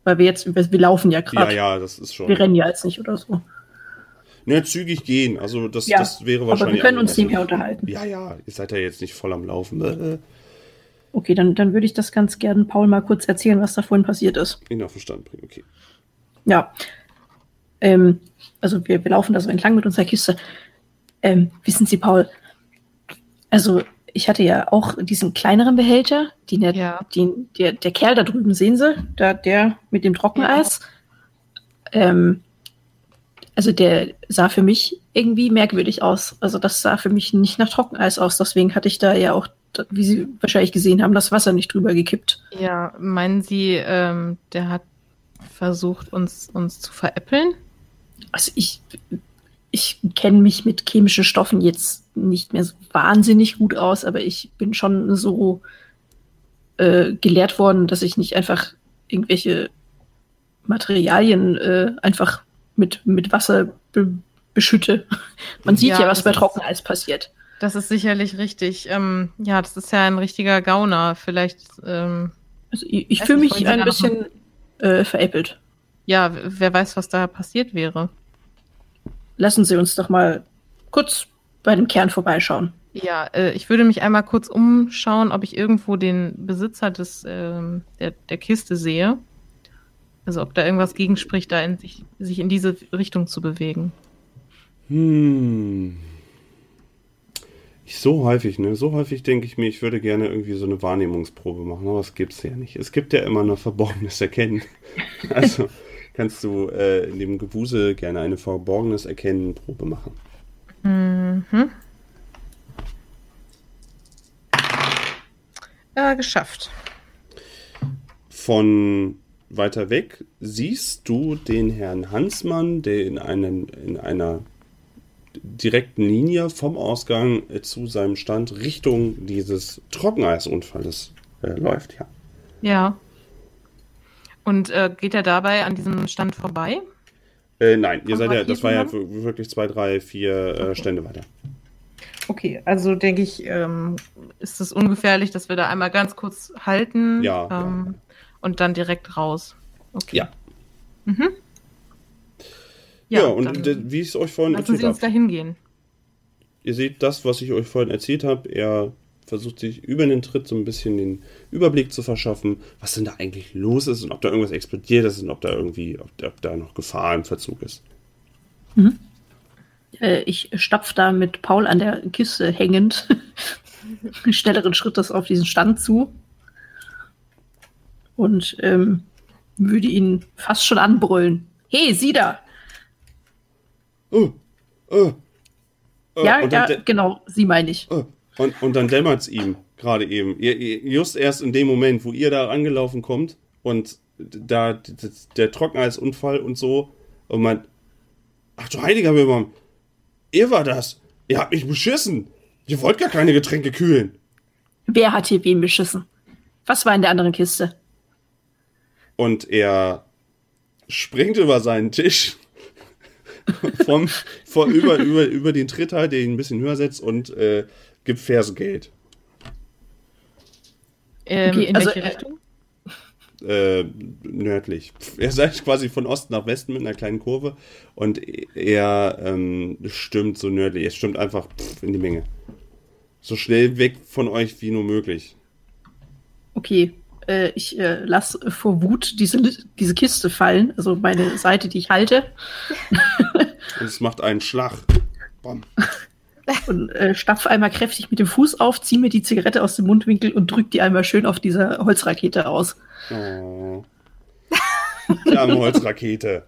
Weil wir jetzt, wir laufen ja gerade. Ja, ja, das ist schon. Wir rennen ja jetzt nicht oder so. Ne, zügig gehen. Also das, ja, das wäre wahrscheinlich. Aber wir können uns nicht mehr unterhalten. Ja, ja, ihr seid ja jetzt nicht voll am Laufen. Äh. Okay, dann, dann würde ich das ganz gerne Paul mal kurz erzählen, was da vorhin passiert ist. Ihn auf den Stand bringen, okay. Ja, ähm, also wir, wir laufen da so entlang mit unserer Kiste. Ähm, wissen Sie, Paul, also ich hatte ja auch diesen kleineren Behälter, den der, ja. den, der, der Kerl da drüben, sehen Sie, da, der mit dem Trockeneis. Ja. Ähm, also der sah für mich irgendwie merkwürdig aus. Also das sah für mich nicht nach Trockeneis aus. Deswegen hatte ich da ja auch, wie Sie wahrscheinlich gesehen haben, das Wasser nicht drüber gekippt. Ja, meinen Sie, ähm, der hat versucht, uns, uns zu veräppeln? Also ich, ich kenne mich mit chemischen Stoffen jetzt nicht mehr so wahnsinnig gut aus, aber ich bin schon so äh, gelehrt worden, dass ich nicht einfach irgendwelche Materialien äh, einfach mit, mit Wasser be beschütte. Man sieht ja, ja was bei Trockeneis passiert. Das ist sicherlich richtig. Ähm, ja, das ist ja ein richtiger Gauner. Vielleicht. Ähm, also ich, ich fühle mich ein bisschen äh, veräppelt. Ja, wer weiß, was da passiert wäre. Lassen Sie uns doch mal kurz bei dem Kern vorbeischauen. Ja, äh, ich würde mich einmal kurz umschauen, ob ich irgendwo den Besitzer des, äh, der, der Kiste sehe. Also ob da irgendwas gegenspricht, da in sich, sich in diese Richtung zu bewegen. Hm. So häufig, ne? So häufig denke ich mir, ich würde gerne irgendwie so eine Wahrnehmungsprobe machen, aber es gibt es ja nicht. Es gibt ja immer noch verborgenes Erkennen. also kannst du äh, in dem Gewusel gerne eine verborgenes Erkennen Probe machen. Mhm. Ja, geschafft. Von weiter weg siehst du den Herrn Hansmann, der in, einen, in einer direkten Linie vom Ausgang zu seinem Stand Richtung dieses Trockeneisunfalles äh, läuft, ja. Ja. Und äh, geht er dabei an diesem Stand vorbei? Äh, nein, ihr seid ja, das war ja wirklich zwei, drei, vier äh, okay. Stände weiter. Okay, also denke ich, ähm, ist es ungefährlich, dass wir da einmal ganz kurz halten ja, ähm, ja. und dann direkt raus. Okay. Ja. Mhm. Ja, ja, und wie ich es euch vorhin erzählt habe. Lassen Sie uns da hingehen. Ihr seht das, was ich euch vorhin erzählt habe. Er versucht sich über den Tritt so ein bisschen den Überblick zu verschaffen, was denn da eigentlich los ist und ob da irgendwas explodiert ist und ob da irgendwie, ob, ob da noch Gefahr im Verzug ist. Mhm. Äh, ich stapfe da mit Paul an der Kiste hängend schnelleren Schrittes auf diesen Stand zu und ähm, würde ihn fast schon anbrüllen. Hey, sieh da! Oh, oh, oh, ja, ja, genau, sie meine ich. Oh, und, und dann dämmert es ihm gerade eben. Just erst in dem Moment, wo ihr da angelaufen kommt und da der Trockeneisunfall und so und man, ach du heiliger Wilhelm, ihr war das. Ihr habt mich beschissen. Ihr wollt gar keine Getränke kühlen. Wer hat hier wen beschissen? Was war in der anderen Kiste? Und er springt über seinen Tisch vom, vor, über, über, über den Tritter, der ihn ein bisschen höher setzt und äh, gibt Fersengeld. Ähm, Okay, in also, welche äh, Richtung? Äh, nördlich. Er seid quasi von Osten nach Westen mit einer kleinen Kurve und er ähm, stimmt so nördlich. Er stimmt einfach pff, in die Menge. So schnell weg von euch wie nur möglich. Okay, äh, ich äh, lasse vor Wut diese, diese Kiste fallen, also meine Seite, die ich halte, Und es macht einen Schlag. Bam. und äh, stapfe einmal kräftig mit dem Fuß auf, ziehe mir die Zigarette aus dem Mundwinkel und drücke die einmal schön auf dieser Holzrakete aus. Oh. Die arme Holzrakete.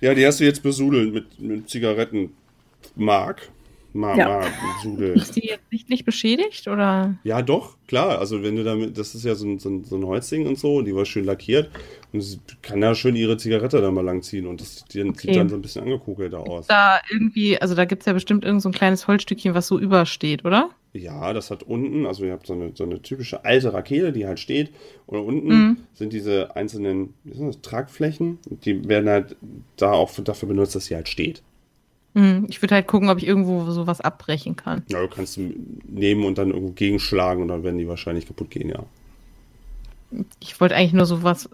Ja, die hast du jetzt besudelt mit, mit Zigarettenmark. Ma, Ja. ma, Sudel. Ist die jetzt sichtlich beschädigt oder? Ja, doch, klar. Also wenn du damit, das ist ja so ein, so ein, so ein Holzding und so, die war schön lackiert. Und sie kann ja schön ihre Zigarette da mal langziehen und das sieht, Okay. sieht dann so ein bisschen angekokelt da aus. Da irgendwie, also da gibt's ja bestimmt irgend so ein kleines Holzstückchen, was so übersteht, oder? Ja, das hat unten, also ihr habt so eine, so eine typische alte Rakete, die halt steht. Und unten Mhm. sind diese einzelnen sind das, Tragflächen. Die werden halt da auch dafür benutzt, dass sie halt steht. Hm, ich würde halt gucken, ob ich irgendwo sowas abbrechen kann. Ja, du kannst nehmen und dann irgendwo gegenschlagen und dann werden die wahrscheinlich kaputt gehen, ja. Ich wollte eigentlich nur sowas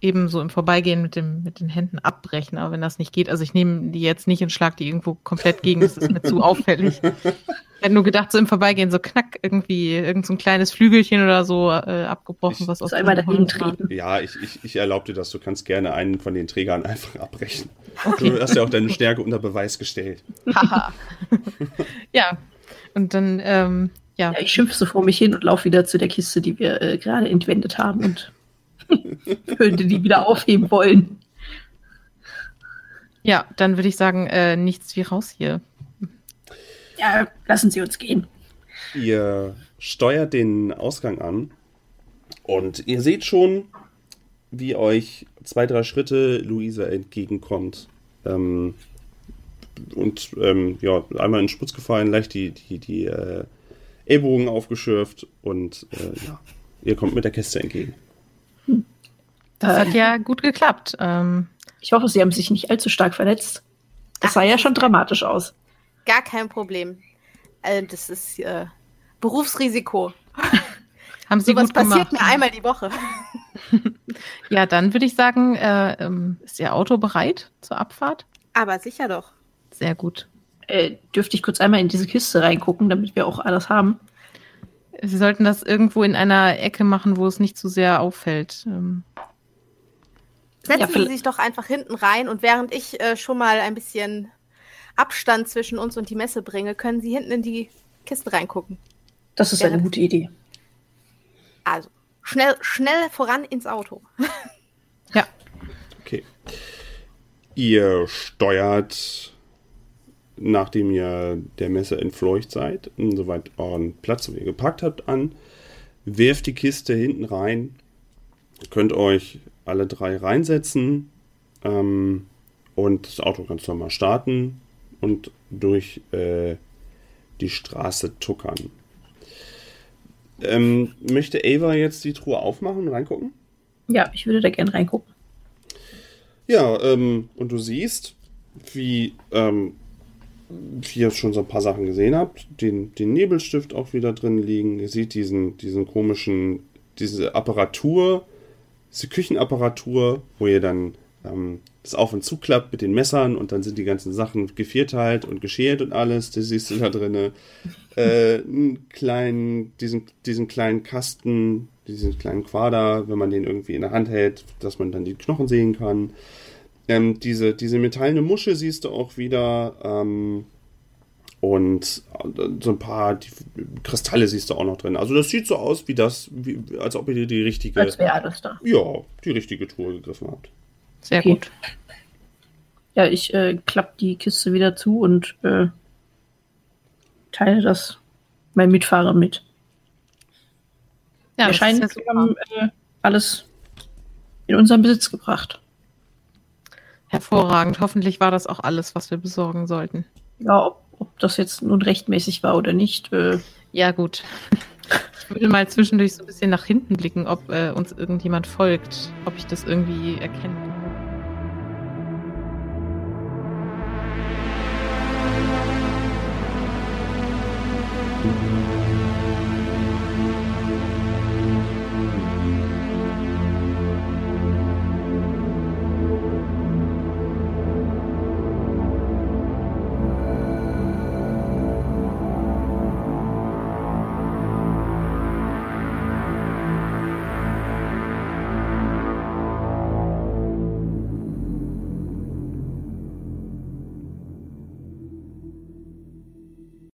eben so im Vorbeigehen mit, dem, mit den Händen abbrechen, aber wenn das nicht geht, also ich nehme die jetzt nicht und schlag die irgendwo komplett gegen, das ist mir zu auffällig. Ich hätte nur gedacht, so im Vorbeigehen, so knack, irgendwie, irgend so ein kleines Flügelchen oder so äh, abgebrochen, Ich- was aus einmal dem dagegen treten. Ja, ich, ich, ich erlaube dir das. Du kannst gerne einen von den Trägern einfach abbrechen. Okay. Du hast ja auch deine Stärke unter Beweis gestellt. Haha. ja, und dann, ähm, ja, Ja, ich schimpfe so vor mich hin und laufe wieder zu der Kiste, die wir äh, gerade entwendet haben und könnte die wieder aufheben wollen. ja, dann würde ich sagen, äh, nichts wie raus hier. Ja, lassen Sie uns gehen. Ihr steuert den Ausgang an und ihr seht schon, wie euch zwei, drei Schritte Luisa entgegenkommt. Ähm, und ähm, ja, einmal in den Sputz gefallen, leicht die, die, die äh, Ellbogen aufgeschürft und äh, ja, ihr kommt mit der Kiste entgegen. Das Äh, hat ja gut geklappt. Ähm, Ich hoffe, Sie haben sich nicht allzu stark verletzt. Das sah ja schon dramatisch aus. Gar kein Problem. Also das ist äh, Berufsrisiko. haben Sie Sowas gut passiert gemacht. mir einmal die Woche. Ja, dann würde ich sagen, äh, ähm, ist Ihr Auto bereit zur Abfahrt? Aber sicher doch. Sehr gut. Äh, dürfte ich kurz einmal in diese Kiste reingucken, damit wir auch alles haben? Sie sollten das irgendwo in einer Ecke machen, wo es nicht zu sehr auffällt. Ähm, Setzen Ja, Sie sich doch einfach hinten rein und während ich äh, schon mal ein bisschen Abstand zwischen uns und die Messe bringe, können Sie hinten in die Kiste reingucken. Das ist Ja. eine gute Idee. Also schnell, schnell voran ins Auto. ja, Okay. Ihr steuert, nachdem ihr der Messe entfleucht seid, soweit euren Platz, wo ihr geparkt habt, an, werft die Kiste hinten rein, könnt euch alle drei reinsetzen ähm, und das Auto ganz normal starten und durch äh, die Straße tuckern. Ähm, möchte Ava jetzt die Truhe aufmachen und reingucken? Ja, ich würde da gerne reingucken. Ja, ähm, und du siehst, wie, ähm, wie ihr schon so ein paar Sachen gesehen habt, den, den Nebelstift auch wieder drin liegen. Ihr seht diesen, diesen komischen, diese Apparatur, diese Küchenapparatur, wo ihr dann ähm, das auf und zuklappt mit den Messern und dann sind die ganzen Sachen gevierteilt und geschält und alles. Das siehst du da drinne. Äh, einen kleinen, diesen, diesen kleinen Kasten, diesen kleinen Quader, wenn man den irgendwie in der Hand hält, dass man dann die Knochen sehen kann. Ähm, diese, diese metallene Musche siehst du auch wieder. Ähm, und äh, so ein paar die Kristalle siehst du auch noch drin. Also das sieht so aus, wie das, wie, als ob ihr die, die richtige, Als wäre alles da. ja, die richtige Tour gegriffen habt. sehr Okay. gut. Ja, ich äh, klappe die Kiste wieder zu und äh, teile das meinem Mitfahrer mit. Ja, Wir das scheinen, wir haben äh, alles in unseren Besitz gebracht. Hervorragend. Hoffentlich war das auch alles, was wir besorgen sollten. Ja, ob, ob das jetzt nun rechtmäßig war oder nicht. Äh, Ja, gut. Ich würde mal zwischendurch so ein bisschen nach hinten blicken, ob äh, uns irgendjemand folgt, ob ich das irgendwie erkenne.